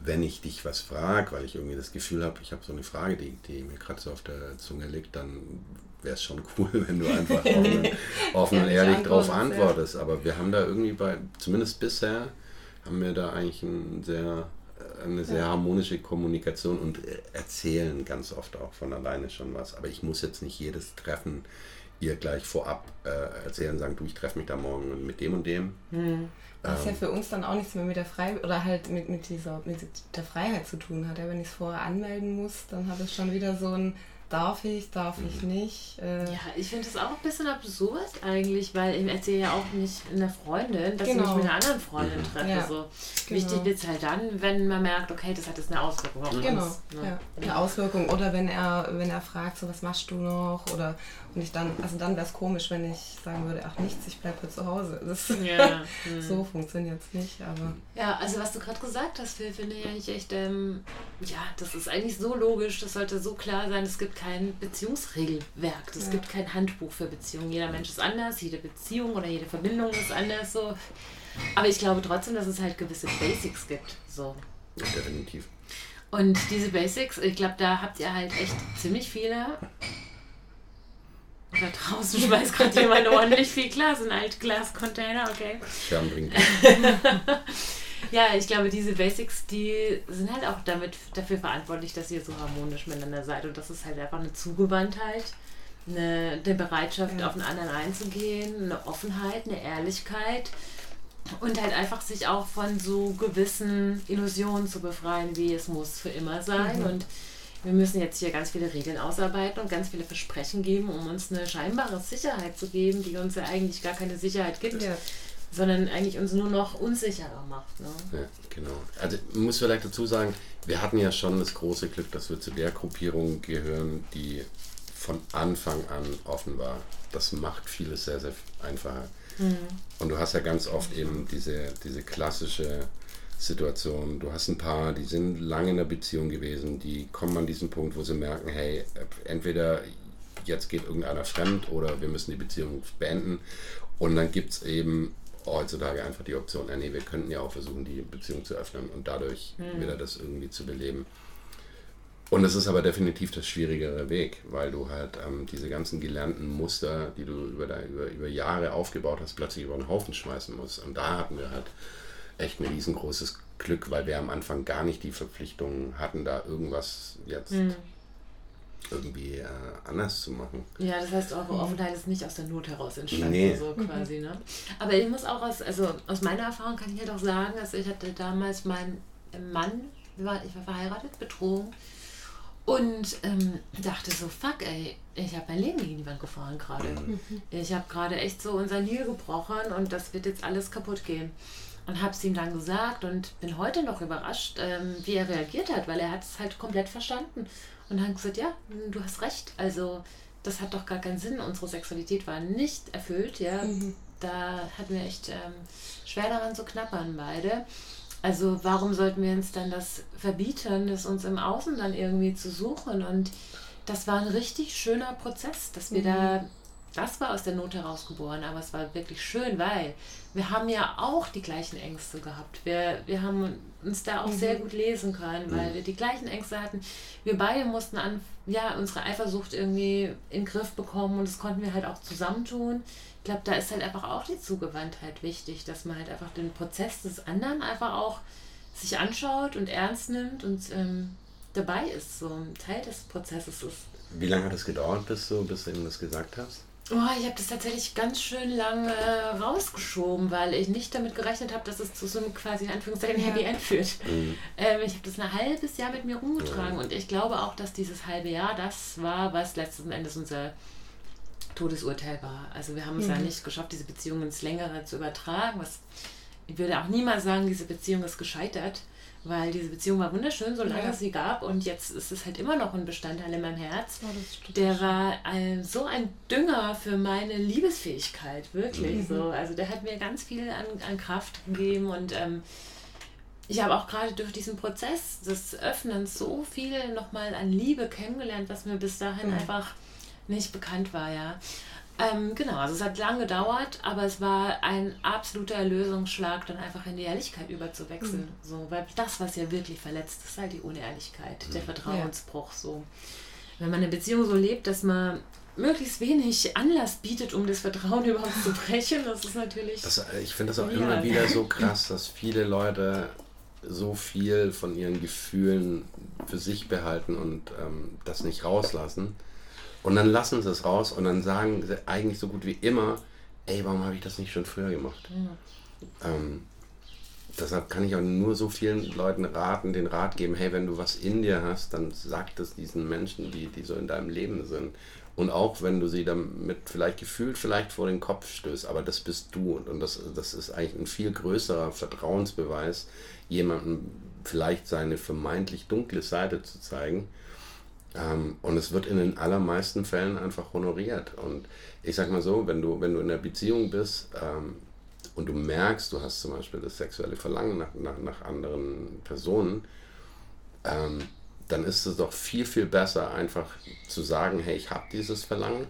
wenn ich dich was frage, weil ich irgendwie das Gefühl habe, ich habe so eine Frage, die, die mir gerade so auf der Zunge liegt, dann wäre es schon cool, wenn du einfach offen, offen und ehrlich darauf antwortest. Ja. Aber wir haben da irgendwie bei, zumindest bisher, haben wir da eigentlich ein sehr, eine sehr ja. harmonische Kommunikation und erzählen ganz oft auch von alleine schon was. Aber ich muss jetzt nicht jedes Treffen ihr gleich vorab äh, erzählen, sagen, du, ich treffe mich da morgen mit dem und dem.
Hm. Was ähm, ja für uns dann auch nichts mehr mit der Freiheit oder halt mit, mit dieser mit der Freiheit zu tun hat. Ja, wenn ich es vorher anmelden muss, dann hat es schon wieder so ein darf ich, darf ich mhm. nicht. Äh
ja, ich finde es auch ein bisschen absurd eigentlich, weil ich erzähle ja auch nicht einer Freundin, dass genau. ich mich mit einer anderen Freundin mhm. treffe. Ja, so. Genau. Wichtig wird es halt dann, wenn man merkt, okay, das hat jetzt eine Auswirkung auf
genau. uns. Genau, ja. eine Auswirkung. Oder wenn er, wenn er fragt, so was machst du noch? Oder und ich dann, also dann wäre es komisch, wenn ich sagen würde, ach nichts, ich bleibe zu Hause. Das ja. so funktioniert es nicht, aber.
Ja, also was du gerade gesagt hast, Phil, finde ich eigentlich echt, ähm, ja, das ist eigentlich so logisch, das sollte so klar sein, es gibt kein Beziehungsregelwerk, es ja. gibt kein Handbuch für Beziehungen. Jeder Mensch ist anders, jede Beziehung oder jede Verbindung ist anders so. Aber ich glaube trotzdem, dass es halt gewisse Basics gibt. So.
definitiv.
Und diese Basics, ich glaube, da habt ihr halt echt ziemlich viele da draußen schmeißt gerade jemand ordentlich viel Glas in Altglascontainer, okay. ja, ich glaube, diese Basics, die sind halt auch damit dafür verantwortlich, dass ihr so harmonisch miteinander seid. Und das ist halt einfach eine Zugewandtheit, eine, eine Bereitschaft, ja. auf den anderen einzugehen, eine Offenheit, eine Ehrlichkeit. Und halt einfach sich auch von so gewissen Illusionen zu befreien, wie es muss für immer sein. Mhm. Und wir müssen jetzt hier ganz viele Regeln ausarbeiten und ganz viele Versprechen geben, um uns eine scheinbare Sicherheit zu geben, die uns ja eigentlich gar keine Sicherheit gibt. Ja. Sondern eigentlich uns nur noch unsicherer macht. Ne?
Ja, genau. Also ich muss vielleicht dazu sagen, wir hatten ja schon das große Glück, dass wir zu der Gruppierung gehören, die von Anfang an offen war. Das macht vieles sehr, sehr einfacher. Mhm. Und du hast ja ganz oft eben diese, diese klassische Situation. Du hast ein paar, die sind lange in der Beziehung gewesen, die kommen an diesen Punkt, wo sie merken, hey, entweder jetzt geht irgendeiner fremd oder wir müssen die Beziehung beenden. Und dann gibt es eben heutzutage einfach die Option, nee, wir könnten ja auch versuchen, die Beziehung zu öffnen und dadurch mhm. wieder das irgendwie zu beleben. Und es ist aber definitiv das schwierigere Weg, weil du halt ähm, diese ganzen gelernten Muster, die du über, über, über Jahre aufgebaut hast, plötzlich über den Haufen schmeißen musst. Und da hatten wir halt echt ein riesengroßes Glück, weil wir am Anfang gar nicht die Verpflichtung hatten, da irgendwas jetzt mhm. irgendwie äh, anders zu machen.
Ja, das heißt, eure Offenheit ist nicht aus der Not heraus entstanden, nee. so quasi, ne? Aber ich muss auch aus, also aus meiner Erfahrung kann ich halt auch sagen, also ich hatte damals meinen Mann, ich war verheiratet, betrogen und ähm, dachte so, fuck ey, ich habe mein Leben gegen die Wand gefahren gerade. Mhm. Ich habe gerade echt so unser Nil gebrochen und das wird jetzt alles kaputt gehen und habe es ihm dann gesagt und bin heute noch überrascht, ähm, wie er reagiert hat, weil er hat es halt komplett verstanden und hat gesagt, ja, du hast recht, also das hat doch gar keinen Sinn, unsere Sexualität war nicht erfüllt, ja, mhm. da hatten wir echt ähm, schwer daran zu knappern beide. Also warum sollten wir uns dann das verbieten, das uns im Außen dann irgendwie zu suchen und das war ein richtig schöner Prozess, dass wir mhm. da das war aus der Not herausgeboren, aber es war wirklich schön, weil wir haben ja auch die gleichen Ängste gehabt. Wir, wir haben uns da auch mhm. sehr gut lesen können, weil mhm. wir die gleichen Ängste hatten. Wir beide mussten an, ja, unsere Eifersucht irgendwie in den Griff bekommen und das konnten wir halt auch zusammentun. Ich glaube, da ist halt einfach auch die Zugewandtheit wichtig, dass man halt einfach den Prozess des anderen einfach auch sich anschaut und ernst nimmt und ähm, dabei ist, so ein Teil des Prozesses ist.
Wie lange hat es gedauert, bis du, bis du ihm das gesagt hast?
Oh, ich habe das tatsächlich ganz schön lange rausgeschoben, weil ich nicht damit gerechnet habe, dass es zu so einem quasi in Anführungszeichen Happy End führt. Mhm. Ähm, ich habe das ein halbes Jahr mit mir rumgetragen mhm. und ich glaube auch, dass dieses halbe Jahr das war, was letzten Endes unser Todesurteil war. Also wir haben es mhm. ja nicht geschafft, diese Beziehung ins Längere zu übertragen. Was, ich würde auch niemals sagen, diese Beziehung ist gescheitert weil diese Beziehung war wunderschön, solange ja. es sie gab und jetzt ist es halt immer noch ein Bestandteil in meinem Herz. Oh, der war ein, so ein Dünger für meine Liebesfähigkeit, wirklich mhm. so. Also der hat mir ganz viel an, an Kraft gegeben und ähm, ich habe auch gerade durch diesen Prozess des Öffnens so viel nochmal an Liebe kennengelernt, was mir bis dahin mhm. einfach nicht bekannt war, ja. Ähm, genau, also es hat lange gedauert, aber es war ein absoluter Erlösungsschlag, dann einfach in die Ehrlichkeit überzuwechseln. Mhm. So, weil das, was ja wirklich verletzt, ist halt die Unehrlichkeit, mhm. der Vertrauensbruch. Ja. So. Wenn man eine Beziehung so lebt, dass man möglichst wenig Anlass bietet, um das Vertrauen überhaupt zu brechen, das ist natürlich.
Das, ich finde das auch ja. immer wieder so krass, dass viele Leute so viel von ihren Gefühlen für sich behalten und ähm, das nicht rauslassen und dann lassen sie es raus und dann sagen sie eigentlich so gut wie immer, ey, warum habe ich das nicht schon früher gemacht? Ja. Ähm, deshalb kann ich auch nur so vielen Leuten raten, den Rat geben, hey, wenn du was in dir hast, dann sag das diesen Menschen, die, die so in deinem Leben sind. Und auch wenn du sie damit vielleicht gefühlt vielleicht vor den Kopf stößt, aber das bist du. Und das, das ist eigentlich ein viel größerer Vertrauensbeweis, jemandem vielleicht seine vermeintlich dunkle Seite zu zeigen, ähm, und es wird in den allermeisten Fällen einfach honoriert. Und ich sag mal so, wenn du, wenn du in einer Beziehung bist ähm, und du merkst, du hast zum Beispiel das sexuelle Verlangen nach, nach, nach anderen Personen, ähm, dann ist es doch viel, viel besser, einfach zu sagen, hey, ich habe dieses Verlangen,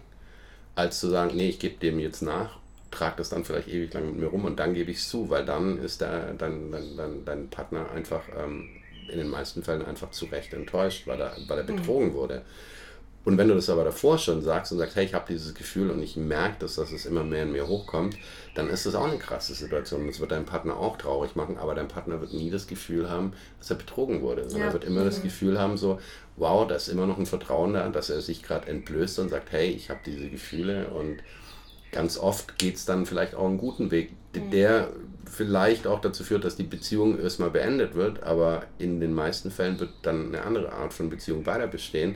als zu sagen, nee, ich gebe dem jetzt nach, trage das dann vielleicht ewig lang mit mir rum und dann gebe ich es zu, weil dann ist der, dein, dein, dein, dein Partner einfach ähm, in den meisten Fällen einfach zu Recht enttäuscht, weil er, weil er mhm. betrogen mhm. wurde. Und wenn du das aber davor schon sagst und sagst, hey, ich habe dieses Gefühl und ich merke, dass, es immer mehr in mir hochkommt, dann ist das auch eine krasse Situation. Und das wird deinen Partner auch traurig machen, aber dein Partner wird nie das Gefühl haben, dass er betrogen wurde, sondern ja. er wird immer mhm. das Gefühl haben, so, wow, da ist immer noch ein Vertrauen da, dass er sich gerade entblößt und sagt, hey, ich habe diese Gefühle und ganz oft geht es dann vielleicht auch einen guten Weg, mhm. Vielleicht auch dazu führt, dass die Beziehung erstmal beendet wird, aber in den meisten Fällen wird dann eine andere Art von Beziehung weiter bestehen,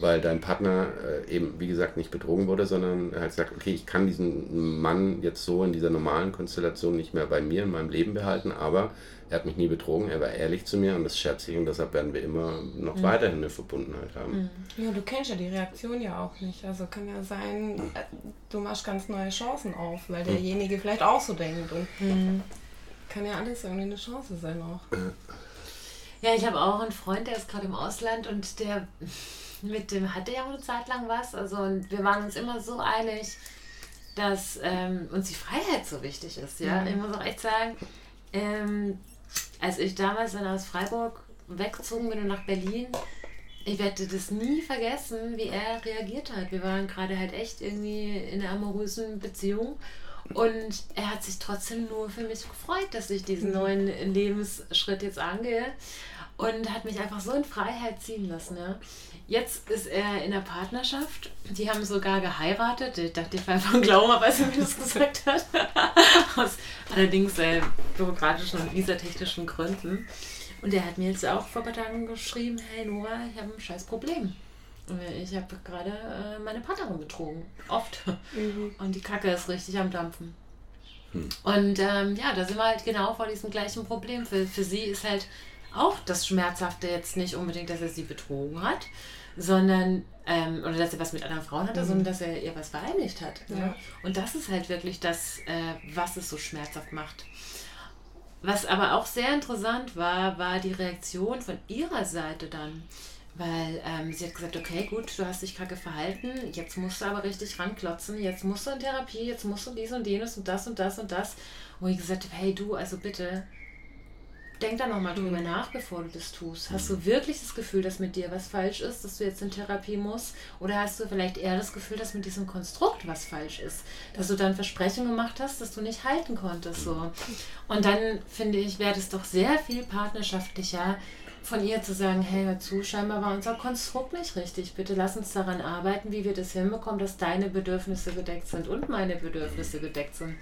weil dein Partner äh, eben, wie gesagt, nicht betrogen wurde, sondern er hat gesagt, okay, ich kann diesen Mann jetzt so in dieser normalen Konstellation nicht mehr bei mir in meinem Leben behalten, aber er hat mich nie betrogen, er war ehrlich zu mir und das schätze ich und deshalb werden wir immer noch mhm. weiterhin eine Verbundenheit haben.
Mhm. Ja, du kennst ja die Reaktion ja auch nicht. Also kann ja sein, du machst ganz neue Chancen auf, weil mhm. derjenige mhm. vielleicht auch so denkt und mhm. kann ja alles irgendwie eine Chance sein auch.
Ja, ich habe auch einen Freund, der ist gerade im Ausland und der mit dem hatte ja auch eine Zeit lang was. Also und wir waren uns immer so einig, dass ähm, uns die Freiheit so wichtig ist. Ja, mhm. ich muss auch echt sagen, ähm, als ich damals dann aus Freiburg weggezogen bin und nach Berlin, ich werde das nie vergessen, wie er reagiert hat. Wir waren gerade halt echt irgendwie in einer amorösen Beziehung und er hat sich trotzdem nur für mich gefreut, dass ich diesen mhm. neuen Lebensschritt jetzt angehe und hat mich einfach so in Freiheit ziehen lassen. Ja. Jetzt ist er in der Partnerschaft. Die haben sogar geheiratet. Ich dachte, ich war einfach ein Glauben, als er mir das gesagt hat. Aus allerdings äh, bürokratischen und visatechnischen Gründen. Und er hat mir jetzt auch vor ein paar Tagen geschrieben: Hey Nora, ich habe ein scheiß Problem. Ich habe gerade äh, meine Partnerin betrogen. Oft. Mhm. Und die Kacke ist richtig am Dampfen. Hm. Und ähm, ja, da sind wir halt genau vor diesem gleichen Problem. Für, für sie ist halt auch das Schmerzhafte jetzt nicht unbedingt, dass er sie betrogen hat, sondern, ähm, oder dass er was mit anderen Frauen hatte, mhm. sondern dass er ihr was vereinigt hat. Ja. Ne? Und das ist halt wirklich das, äh, was es so schmerzhaft macht. Was aber auch sehr interessant war, war die Reaktion von ihrer Seite dann. Weil ähm, sie hat gesagt, okay, gut, du hast dich kacke verhalten, jetzt musst du aber richtig ranklotzen, jetzt musst du in Therapie, jetzt musst du dies und jenes und das und das und das. Wo ich gesagt habe, hey du, also bitte, denk da nochmal drüber mhm. nach, bevor du das tust. Hast du wirklich das Gefühl, dass mit dir was falsch ist, dass du jetzt in Therapie musst? Oder hast du vielleicht eher das Gefühl, dass mit diesem Konstrukt was falsch ist? Dass du dann Versprechungen gemacht hast, dass du nicht halten konntest. So. Und dann finde ich, wäre es doch sehr viel partnerschaftlicher, von ihr zu sagen, hey, hör zu, scheinbar war unser Konstrukt nicht richtig. Bitte lass uns daran arbeiten, wie wir das hinbekommen, dass deine Bedürfnisse gedeckt sind und meine Bedürfnisse gedeckt sind.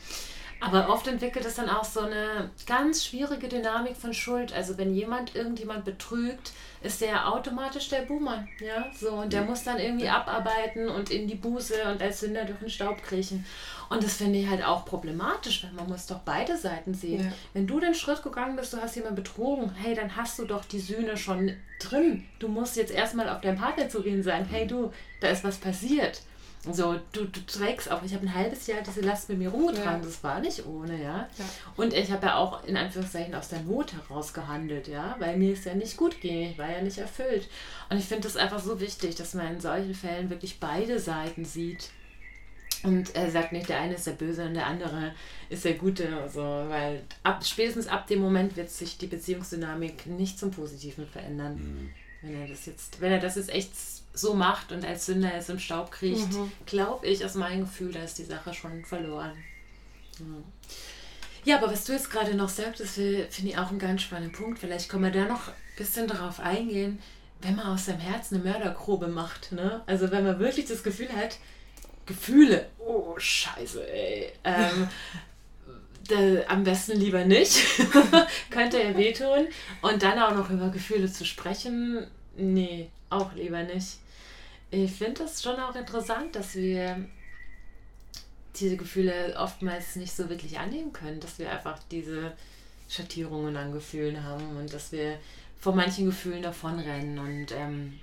Aber oft entwickelt es dann auch so eine ganz schwierige Dynamik von Schuld. Also wenn jemand irgendjemand betrügt, ist der automatisch der Buhmann. Ja, so. Und der muss dann irgendwie abarbeiten und in die Buße und als Sünder durch den Staub kriechen. Und das finde ich halt auch problematisch, weil man muss doch beide Seiten sehen. Ja. Wenn du den Schritt gegangen bist, du hast jemanden betrogen, hey, dann hast du doch die Sühne schon drin. Du musst jetzt erstmal auf deinen Partner zugehen und sagen, hey du, da ist was passiert. So, du, du trägst auch, ich habe ein halbes Jahr diese Last mit mir rumgetragen, ja. das war nicht ohne, ja? ja. Und ich habe ja auch in Anführungszeichen aus der Not heraus gehandelt, ja, weil mir es ja nicht gut ging, ich war ja nicht erfüllt. Und ich finde das einfach so wichtig, dass man in solchen Fällen wirklich beide Seiten sieht Und er sagt nicht, der eine ist der Böse und der andere ist der Gute. Also, weil ab, spätestens ab dem Moment wird sich die Beziehungsdynamik nicht zum Positiven verändern. Mhm. Wenn er das jetzt, wenn er das jetzt echt so macht und als Sünder jetzt im Staub kriecht, mhm. glaube ich aus meinem Gefühl, da ist die Sache schon verloren. Ja. ja, aber was du jetzt gerade noch sagtest, finde ich auch einen ganz spannenden Punkt. Vielleicht können wir da noch ein bisschen darauf eingehen, wenn man aus seinem Herzen eine Mördergrube macht. Ne? Also wenn man wirklich das Gefühl hat, Gefühle, oh scheiße, ey. Ähm, am besten lieber nicht. Könnte er wehtun. Und dann auch noch über Gefühle zu sprechen, nee, auch lieber nicht. Ich finde das schon auch interessant, dass wir diese Gefühle oftmals nicht so wirklich annehmen können, dass wir einfach diese Schattierungen an Gefühlen haben und dass wir vor manchen Gefühlen davonrennen und ähm,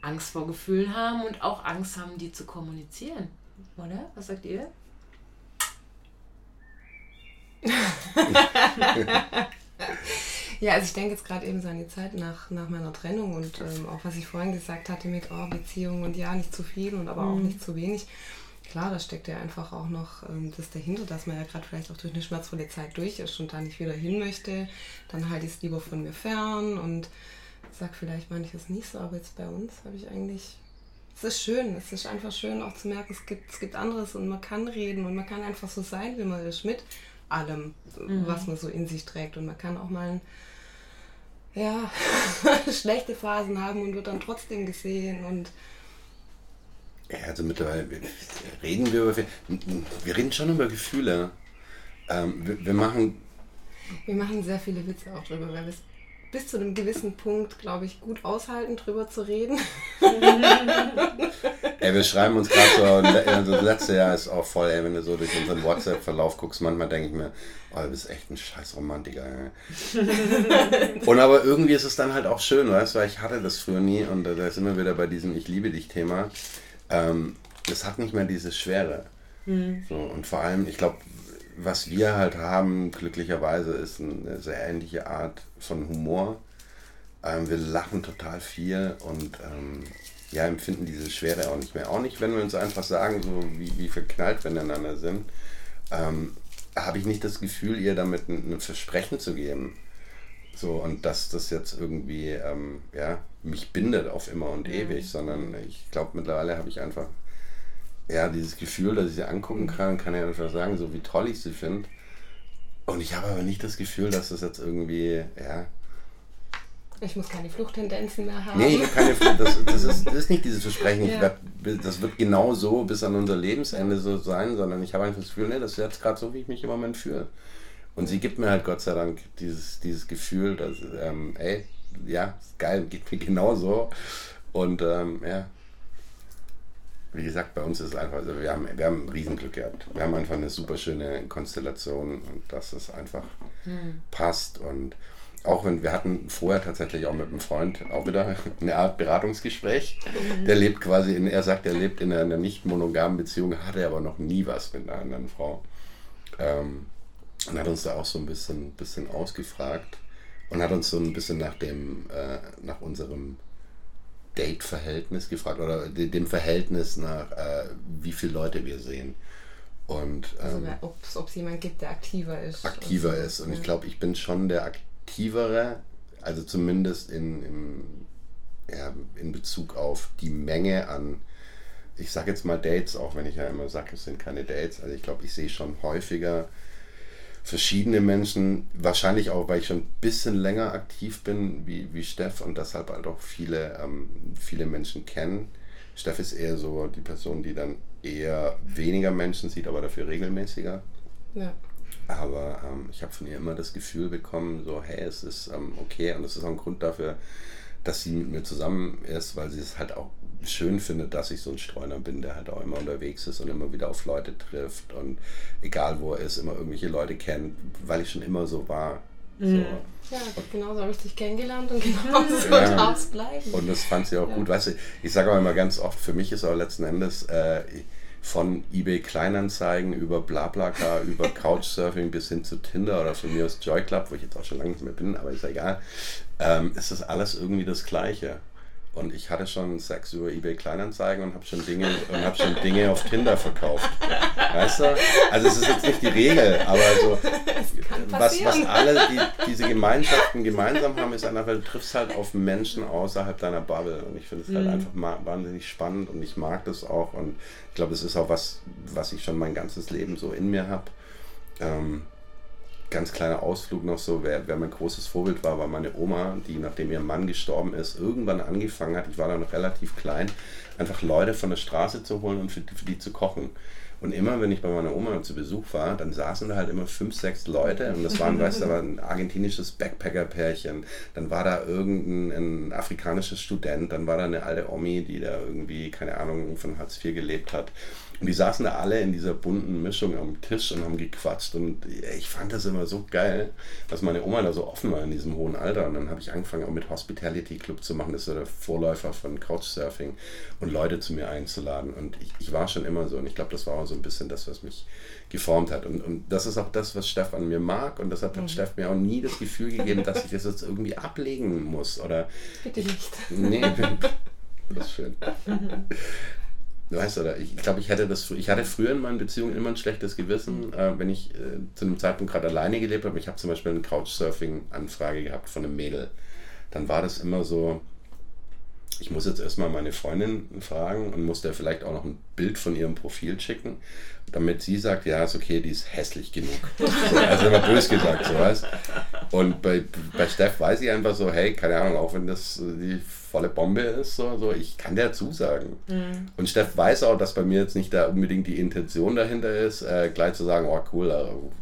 Angst vor Gefühlen haben und auch Angst haben, die zu kommunizieren. Oder? Was sagt ihr?
ja, also ich denke jetzt gerade eben so an die Zeit nach, nach meiner Trennung und ähm, auch was ich vorhin gesagt hatte mit oh, Beziehungen und ja, nicht zu viel und aber mhm. auch nicht zu wenig. Klar, da steckt ja einfach auch noch ähm, das dahinter, dass man ja gerade vielleicht auch durch eine schmerzvolle Zeit durch ist und da nicht wieder hin möchte. Dann halte ich es lieber von mir fern und sag vielleicht manches nicht so, aber jetzt bei uns habe ich eigentlich. Es ist schön, es ist einfach schön auch zu merken, es gibt, es gibt anderes und man kann reden und man kann einfach so sein, wie man ist, mit allem, mhm. was man so in sich trägt. Und man kann auch mal ja, schlechte Phasen haben und wird dann trotzdem gesehen und
ja, also mittlerweile reden wir über wir reden schon über Gefühle. Ähm, wir, wir, machen
wir machen sehr viele Witze auch drüber, weil wir es bis zu einem gewissen Punkt, glaube ich, gut aushalten, drüber zu reden.
ey, wir schreiben uns gerade so, also das letzte Jahr ist auch voll, ey, wenn du so durch unseren WhatsApp-Verlauf guckst, manchmal denke ich mir, oh, du bist echt ein scheiß Romantiker. Ey. und aber irgendwie ist es dann halt auch schön, weißt du, weil ich hatte das früher nie und da ist immer wieder bei diesem Ich liebe dich Thema. Ähm, es hat nicht mehr diese Schwere. Mhm. So, und vor allem, ich glaube, was wir halt haben, glücklicherweise, ist eine sehr ähnliche Art von Humor. Ähm, wir lachen total viel und ähm, ja, empfinden diese Schwere auch nicht mehr. Auch nicht, wenn wir uns einfach sagen, so wie, wie verknallt wir ineinander sind, ähm, habe ich nicht das Gefühl, ihr damit ein, ein, Versprechen zu geben. So, und dass das jetzt irgendwie ähm, ja, mich bindet auf immer und ewig, mhm. sondern ich glaube, mittlerweile habe ich einfach ja, dieses Gefühl, dass ich sie angucken kann, kann ja einfach sagen, so wie toll ich sie finde. Und ich habe aber nicht das Gefühl, dass das jetzt irgendwie, ja.
Ich muss keine Fluchttendenzen mehr haben.
Nee, ich habe keine Flucht. Das, das, ist, das ist nicht dieses Versprechen, ja. werd, das wird genau so bis an unser Lebensende so sein, sondern ich habe einfach das Gefühl, nee, das ist jetzt gerade so, wie ich mich im Moment fühle. Und sie gibt mir halt Gott sei Dank dieses, dieses Gefühl, dass, ähm, ey, ja, geil, geht mir genauso. Und ähm, ja, wie gesagt, bei uns ist es einfach, also wir haben, wir haben ein Riesenglück gehabt. Wir haben einfach eine super schöne Konstellation und dass es einfach hm. passt. Und auch wenn wir hatten vorher tatsächlich auch mit einem Freund auch wieder eine Art Beratungsgespräch. Mhm. Der lebt quasi in, er sagt, er lebt in einer nicht monogamen Beziehung, hatte aber noch nie was mit einer anderen Frau. Ähm, und hat uns da auch so ein bisschen, bisschen ausgefragt und hat uns so ein bisschen nach dem, äh, nach unserem Date-Verhältnis gefragt oder dem Verhältnis nach, äh, wie viele Leute wir sehen. Und,
also, ähm, also, ob es jemand gibt, der aktiver ist.
Aktiver so. ist. Und ja. ich glaube, ich bin schon der aktivere, also zumindest in, im, ja, in Bezug auf die Menge an, ich sage jetzt mal Dates, auch wenn ich ja immer sage, es sind keine Dates. Also ich glaube, ich sehe schon häufiger verschiedene Menschen, wahrscheinlich auch, weil ich schon ein bisschen länger aktiv bin wie, wie Steff und deshalb halt auch viele, ähm, viele Menschen kennen. Steff ist eher so die Person, die dann eher weniger Menschen sieht, aber dafür regelmäßiger. Ja. Aber ähm, ich habe von ihr immer das Gefühl bekommen, so, hey, es ist ähm, okay und das ist auch ein Grund dafür, dass sie mit mir zusammen ist, weil sie es halt auch schön findet, dass ich so ein Streuner bin, der halt auch immer unterwegs ist und immer wieder auf Leute trifft und egal wo er ist, immer irgendwelche Leute kennt, weil ich schon immer so war. Mhm.
So. Ja, genauso habe ich dich kennengelernt und genauso ja. darf es bleiben.
Und das fand sie auch ja. gut. Weißt du, ich sage aber immer ganz oft, für mich ist aber letzten Endes äh, von eBay Kleinanzeigen über Blablacar, über Couchsurfing bis hin zu Tinder oder von mir aus Joy Club, wo ich jetzt auch schon lange nicht mehr bin, aber ist ja egal, ähm, ist das alles irgendwie das Gleiche. Und ich hatte schon Sex über eBay Kleinanzeigen und habe schon Dinge und habe schon Dinge auf Tinder verkauft. Weißt du? Also es ist jetzt nicht die Regel, aber so was, was alle die, diese Gemeinschaften gemeinsam haben, ist einfach, du triffst halt auf Menschen außerhalb deiner Bubble und ich finde es halt mhm. einfach wahnsinnig spannend und ich mag das auch und ich glaube, es ist auch was, was ich schon mein ganzes Leben so in mir habe. Ähm, ganz kleiner Ausflug noch so, wer, wer mein großes Vorbild war, war meine Oma, die nachdem ihr Mann gestorben ist, irgendwann angefangen hat, ich war da noch relativ klein, einfach Leute von der Straße zu holen und für, für die zu kochen. Und immer, wenn ich bei meiner Oma zu Besuch war, dann saßen da halt immer fünf, sechs Leute und das waren, weißt du, war ein argentinisches Backpacker-Pärchen, dann war da irgendein afrikanisches Student, dann war da eine alte Omi, die da irgendwie, keine Ahnung, von Hartz IV gelebt hat. Und die saßen da alle in dieser bunten Mischung am Tisch und haben gequatscht. Und ich fand das immer so geil, dass meine Oma da so offen war in diesem hohen Alter. Und dann habe ich angefangen, auch mit Hospitality Club zu machen. Das ist so der Vorläufer von Couchsurfing und Leute zu mir einzuladen. Und ich, ich war schon immer so. Und ich glaube, das war auch so ein bisschen das, was mich geformt hat. Und, und das ist auch das, was Steff an mir mag. Und deshalb hat mhm. Steff mir auch nie das Gefühl gegeben, dass ich das jetzt irgendwie ablegen muss. Oder
Bitte nicht.
Nee, das ist schön. Weißt du, ich glaube, ich hätte das, ich hatte früher in meinen Beziehungen immer ein schlechtes Gewissen, äh, wenn ich äh, zu einem Zeitpunkt gerade alleine gelebt habe. Ich habe zum Beispiel eine Couchsurfing-Anfrage gehabt von einem Mädel. Dann war das immer so, ich muss jetzt erstmal meine Freundin fragen und muss der vielleicht auch noch ein Bild von ihrem Profil schicken, damit sie sagt, ja, ist okay, die ist hässlich genug. So, also immer bös gesagt, so weißt Und bei, bei Steff weiß ich einfach so, hey, keine Ahnung, auch wenn das die volle Bombe ist, so, so ich kann der zusagen. Mhm. Und Steff weiß auch, dass bei mir jetzt nicht da unbedingt die Intention dahinter ist, äh, gleich zu sagen, oh cool,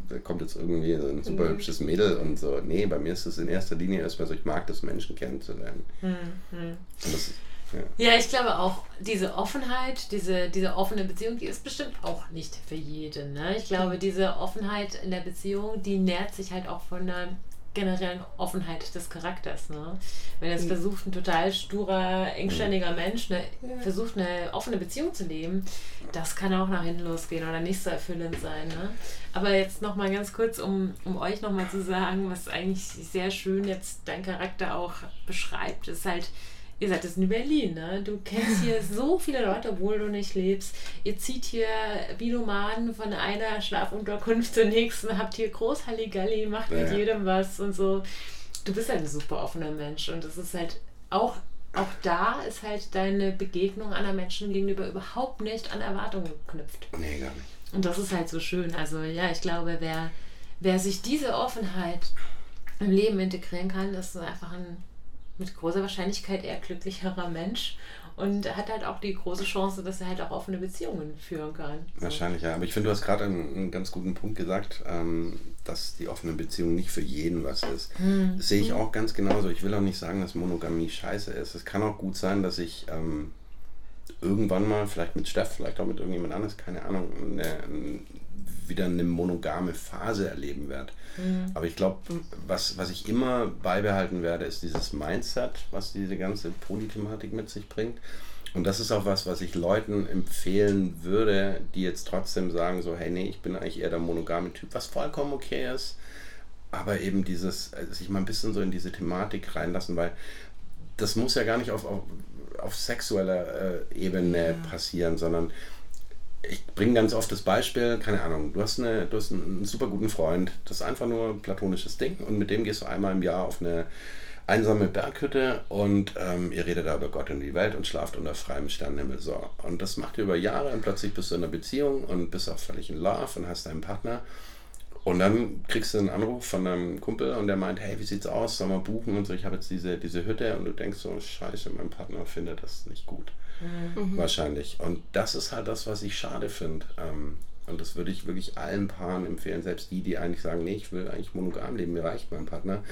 da kommt jetzt irgendwie so ein super mhm. hübsches Mädel und so. Nee, bei mir ist es in erster Linie erstmal so, ich mag das Menschen kennenzulernen. Mhm.
Das ja. ja. ich glaube auch, diese Offenheit, diese, diese offene Beziehung, die ist bestimmt auch nicht für jeden. Ne? Ich glaube, mhm. diese Offenheit in der Beziehung, die nährt sich halt auch von einer generellen Offenheit des Charakters. Ne? Wenn jetzt mhm. versucht, ein total sturer, engständiger Mensch ne, ja. versucht, eine offene Beziehung zu leben, das kann auch nach hinten losgehen oder nicht so erfüllend sein. Ne? Aber jetzt nochmal ganz kurz, um, um euch nochmal zu sagen, was eigentlich sehr schön jetzt dein Charakter auch beschreibt, ist halt, Ihr seid jetzt in Berlin, ne? Du kennst hier so viele Leute, obwohl du nicht lebst. Ihr zieht hier wie Nomaden von einer Schlafunterkunft zur nächsten, habt hier groß Halligalli, macht mit ja. jedem was und so. Du bist ein super offener Mensch und das ist halt auch, auch da ist halt deine Begegnung anderen Menschen gegenüber überhaupt nicht an Erwartungen geknüpft.
Nee, gar nicht.
Und das ist halt so schön. Also ja, ich glaube, wer, wer sich diese Offenheit im Leben integrieren kann, ist einfach ein mit großer Wahrscheinlichkeit eher glücklicherer Mensch und hat halt auch die große Chance, dass er halt auch offene Beziehungen führen kann.
So. Wahrscheinlich, ja. Aber ich finde, du hast gerade einen, einen, ganz guten Punkt gesagt, ähm, dass die offene Beziehung nicht für jeden was ist. Das sehe ich auch ganz genauso. Ich will auch nicht sagen, dass Monogamie scheiße ist. Es kann auch gut sein, dass ich ähm, irgendwann mal, vielleicht mit Steff, vielleicht auch mit irgendjemand anderes, keine Ahnung, eine, wieder eine monogame Phase erleben werde. Mhm. Aber ich glaube, was, was ich immer beibehalten werde, ist dieses Mindset, was diese ganze Polythematik mit sich bringt. Und das ist auch was, was ich Leuten empfehlen würde, die jetzt trotzdem sagen, so, hey, nee, ich bin eigentlich eher der monogame Typ, was vollkommen okay ist. Aber eben dieses, also sich mal ein bisschen so in diese Thematik reinlassen, weil das muss ja gar nicht auf, auf, auf sexueller äh, Ebene ja. passieren, sondern ich bringe ganz oft das Beispiel, keine Ahnung, du hast, eine, du hast einen, super guten Freund, das ist einfach nur ein platonisches Ding und mit dem gehst du einmal im Jahr auf eine einsame Berghütte und ähm, ihr redet da über Gott und die Welt und schlaft unter freiem Sternenhimmel. So. Und das macht ihr über Jahre und plötzlich bist du in einer Beziehung und bist auch völlig in Love und hast deinen Partner. Und dann kriegst du einen Anruf von deinem Kumpel und der meint, hey, wie sieht's aus? Soll man buchen und so, ich habe jetzt diese, diese Hütte und du denkst so, scheiße, mein Partner findet das nicht gut. Mhm. Wahrscheinlich. Und das ist halt das, was ich schade finde. Ähm, und das würde ich wirklich allen Paaren empfehlen, selbst die, die eigentlich sagen, nee, ich will eigentlich monogam leben, mir reicht mein Partner.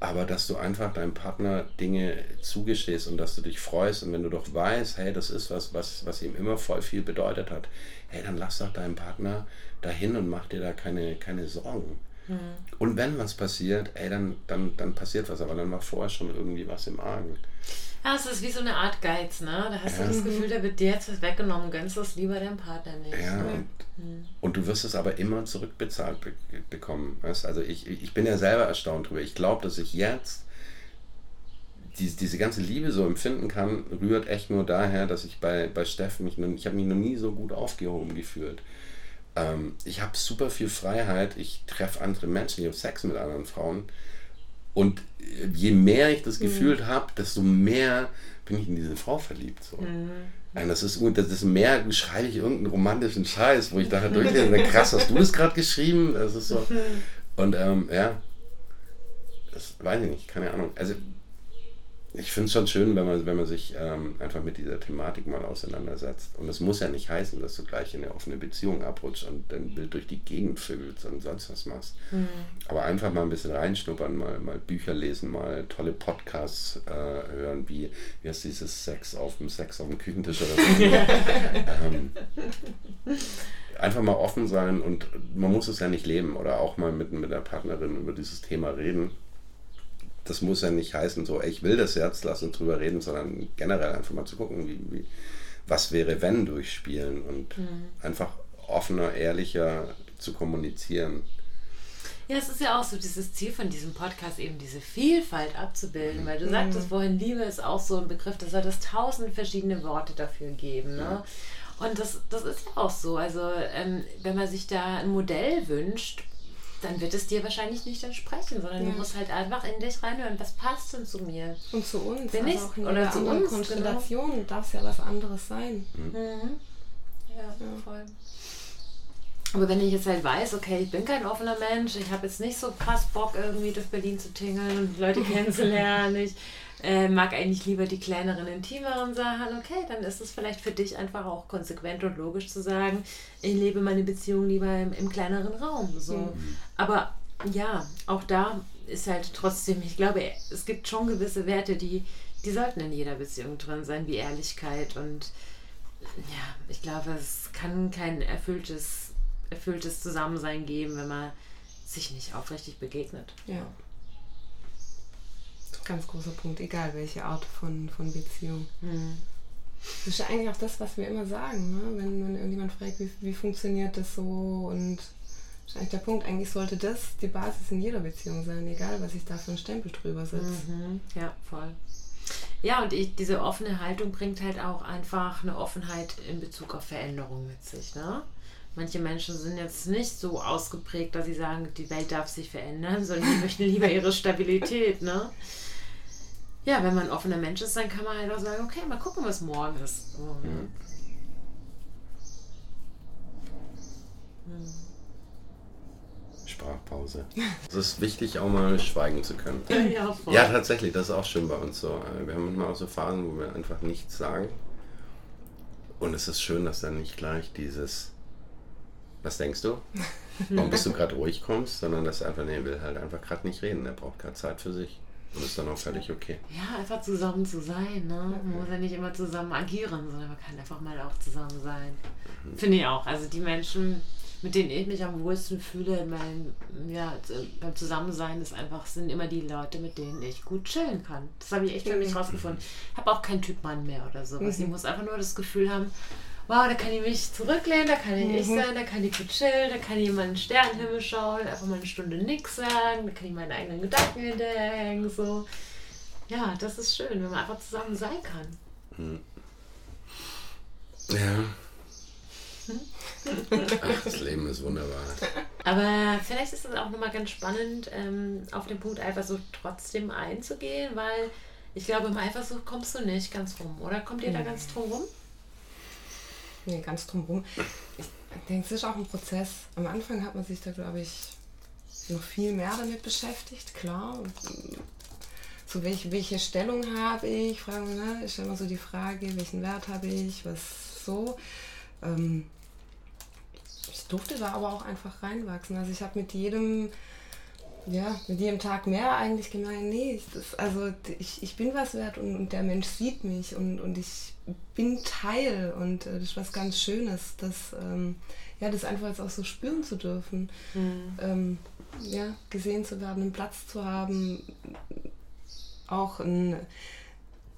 Aber dass du einfach deinem Partner Dinge zugestehst und dass du dich freust und wenn du doch weißt, hey, das ist was, was, was ihm immer voll viel bedeutet hat, hey, dann lass doch deinen Partner dahin und mach dir da keine, keine Sorgen. Mhm. Und wenn was passiert, ey, dann, dann, dann passiert was, aber dann war vorher schon irgendwie was im Argen.
Ja, es ist wie so eine Art Geiz, ne? Da hast ja. du das Gefühl, da wird dir jetzt was weggenommen, gönnst es lieber deinem Partner nicht.
Ja, ne? und, mhm. und, du wirst es aber immer zurückbezahlt be bekommen. Weißt? Also ich, ich bin ja selber erstaunt drüber. Ich glaube, dass ich jetzt die, diese ganze Liebe so empfinden kann, rührt echt nur daher, dass ich bei, bei Steffen mich, ich habe mich noch nie so gut aufgehoben gefühlt. Ähm, ich habe super viel Freiheit, ich treffe andere Menschen, ich habe Sex mit anderen Frauen. Und je mehr ich das mhm. Gefühl habe, desto mehr bin ich in diese Frau verliebt. So. Mhm. Und das ist, das ist mehr, schreibe ich irgendeinen romantischen Scheiß, wo ich da halt durchlese, krass, hast du das gerade geschrieben? Das ist so. Und ähm, ja, das weiß ich nicht, keine Ahnung. Also ich finde es schon schön, wenn man, wenn man sich ähm, einfach mit dieser Thematik mal auseinandersetzt. Und es muss ja nicht heißen, dass du gleich in eine offene Beziehung abrutschst und dein Bild durch die Gegend füllst und sonst was machst. Mhm. Aber einfach mal ein bisschen reinschnuppern, mal, mal Bücher lesen, mal tolle Podcasts äh, hören, wie, wie heißt dieses Sex auf dem Sex auf dem Küchentisch oder so. ähm, einfach mal offen sein und man muss es ja nicht leben oder auch mal mit, mit der Partnerin über dieses Thema reden das muss ja nicht heißen, so, ey, ich will das jetzt, lass uns drüber reden, sondern generell einfach mal zu gucken, wie, wie was wäre, wenn durchspielen und mhm. einfach offener, ehrlicher zu kommunizieren.
Ja, es ist ja auch so dieses Ziel von diesem Podcast, eben diese Vielfalt abzubilden, weil du mhm. sagtest vorhin, Liebe ist auch so ein Begriff, da soll es tausend verschiedene Worte dafür geben. Ne? Mhm. Und das, das ist ja auch so. Also, ähm, wenn man sich da ein Modell wünscht, dann wird es dir wahrscheinlich nicht entsprechen, sondern ja. du musst halt einfach in dich reinhören, was passt denn zu mir?
Und zu uns. Bin also ich, auch in oder zu uns, Konstellation genau. darf es ja was anderes sein. Mhm.
Ja, ja, voll. Aber wenn ich jetzt halt weiß, okay, ich bin kein offener Mensch, ich habe jetzt nicht so krass Bock, irgendwie durch Berlin zu tingeln und Leute kennenzulernen, ich äh, mag eigentlich lieber die kleineren, intimeren Sachen, okay, dann ist es vielleicht für dich einfach auch konsequent und logisch zu sagen, ich lebe meine Beziehung lieber im, im kleineren Raum. So. Mhm. Aber ja, auch da ist halt trotzdem, ich glaube, es gibt schon gewisse Werte, die, die sollten in jeder Beziehung drin sein, wie Ehrlichkeit und ja, ich glaube, es kann kein erfülltes, erfülltes Zusammensein geben, wenn man sich nicht aufrichtig begegnet.
Ja ganz großer Punkt, egal welche Art von, von Beziehung. Mhm. Das ist eigentlich auch das, was wir immer sagen, ne? wenn, wenn irgendjemand fragt, wie, wie funktioniert das so und das ist eigentlich der Punkt, eigentlich sollte das die Basis in jeder Beziehung sein, egal was ich da für einen Stempel drüber setze.
Mhm. Ja, voll. Ja, und ich, diese offene Haltung bringt halt auch einfach eine Offenheit in Bezug auf Veränderung mit sich. Ne? Manche Menschen sind jetzt nicht so ausgeprägt, dass sie sagen, die Welt darf sich verändern, sondern die möchten lieber ihre Stabilität. Ne? Ja, wenn man ein offener Mensch ist, dann kann man halt auch sagen, okay, mal gucken, was morgen ist. So, mhm.
Sprachpause. Es ist wichtig, auch mal schweigen zu können. Ja, ja, ja, tatsächlich, das ist auch schön bei uns so. Wir haben manchmal auch so Phasen, wo wir einfach nichts sagen. Und es ist schön, dass dann nicht gleich dieses, was denkst du? Warum bist du gerade ruhig kommst, sondern dass er einfach, nee, will halt einfach gerade nicht reden. Er braucht gerade Zeit für sich. Und ist dann auch völlig okay.
Ja, einfach zusammen zu sein. Ne? Man muss ja nicht immer zusammen agieren, sondern man kann einfach mal auch zusammen sein. Mhm. Finde ich auch. Also die Menschen, mit denen ich mich am wohlsten fühle in meinem, ja, beim Zusammensein, ist einfach, sind immer die Leute, mit denen ich gut chillen kann. Das habe ich echt für mich mhm. rausgefunden. Ich habe auch keinen Typ Mann mehr oder sowas. Mhm. Ich muss einfach nur das Gefühl haben, wow, da kann ich mich zurücklehnen, da kann ich mhm. ich sein, da kann ich gut chillen, da kann ich mal einen Sternenhimmel schauen, einfach mal eine Stunde nichts sagen, da kann ich meine eigenen Gedanken hinterhängen, so. Ja, das ist schön, wenn man einfach zusammen sein kann. Mhm.
Ja. Ach, das Leben ist wunderbar.
Aber vielleicht ist es auch nochmal ganz spannend, ähm, auf den Punkt Eifersucht trotzdem einzugehen, weil ich glaube, im Eifersucht kommst du nicht ganz rum, oder? Kommt ihr da ganz drum rum?
Nee, ganz drumherum. Ich denke, es ist auch ein Prozess. Am Anfang hat man sich da, glaube ich, noch viel mehr damit beschäftigt, klar. So, welche, welche Stellung habe ich? Fragen, ne? Ich stelle immer so die Frage, welchen Wert habe ich, was so. Ähm, ich durfte da aber auch einfach reinwachsen. Also ich habe mit jedem ja, mit jedem Tag mehr eigentlich gemeint, nee, das, also ich, ich bin was wert und, und, der Mensch sieht mich und, und ich bin Teil und äh, das ist was ganz Schönes, das, ähm, ja, das einfach jetzt auch so spüren zu dürfen, mhm. ähm, ja, gesehen zu werden, einen Platz zu haben, auch ein,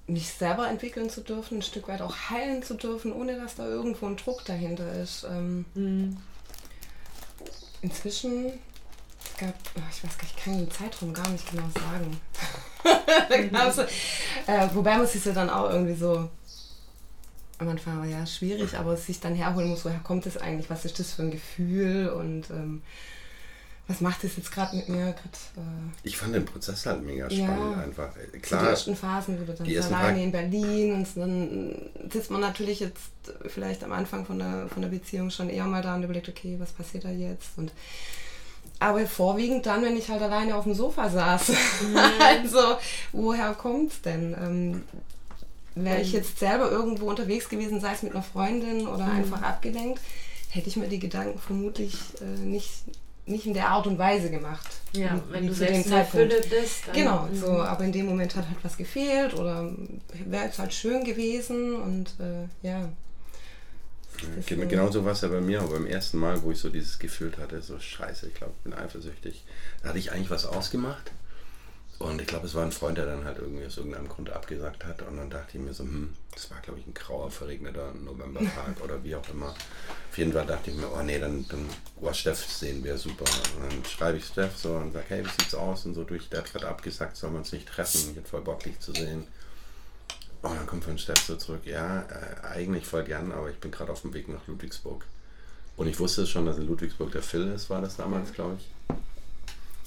mich selber entwickeln zu dürfen, ein Stück weit auch heilen zu dürfen, ohne dass da irgendwo ein Druck dahinter ist. Ähm, mhm. Inzwischen gab, oh, ich weiß gar nicht, ich kann den Zeitraum gar nicht genau sagen. äh, wobei man sich ja dann auch irgendwie so am Anfang war ja schwierig, aber es sich dann herholen muss, woher kommt es eigentlich, was ist das für ein Gefühl und ähm, was macht das jetzt gerade mit mir? Grad,
äh ich fand den Prozess halt mega spannend
ja,
einfach.
Klar, die ersten Phasen, wo du dann alleine in Berlin und dann sitzt man natürlich jetzt vielleicht am Anfang von der, von der Beziehung schon eher mal da und überlegt, okay, was passiert da jetzt? Und aber vorwiegend dann, wenn ich halt alleine auf dem Sofa saß. Mhm. also, woher kommt es denn? Ähm, Wäre ich jetzt selber irgendwo unterwegs gewesen, sei es mit einer Freundin oder mhm. einfach abgelenkt, hätte ich mir die Gedanken vermutlich äh, nicht, nicht in der Art und Weise gemacht.
Ja, wie, wenn wie du selbst in Fülle bist.
Genau, so, mhm. aber in dem Moment hat halt was gefehlt oder wäre es halt schön gewesen und äh, ja.
Genau, genauso war es ja bei mir, aber beim ersten Mal, wo ich so dieses Gefühl hatte, so scheiße, ich glaube, ich bin eifersüchtig. Da hatte ich eigentlich was ausgemacht und ich glaube, es war ein Freund, der dann halt irgendwie aus irgendeinem Grund abgesagt hat. Und dann dachte ich mir so, hm, das war, glaube ich, ein grauer, verregneter Novembertag oder wie auch immer. Auf jeden Fall dachte ich mir, oh nee, dann, dann oh, Steff sehen wir super. Und dann schreibe ich Steff so und sage, hey, wie sieht's aus? Und so durch, der hat gerade abgesagt, sollen wir uns nicht treffen. Ich hätte voll Bock, dich zu sehen. Und dann kommt von so zurück, ja, äh, eigentlich voll gern, aber ich bin gerade auf dem Weg nach Ludwigsburg. Und ich wusste schon, dass in Ludwigsburg der Phil ist, war das damals, glaube ich.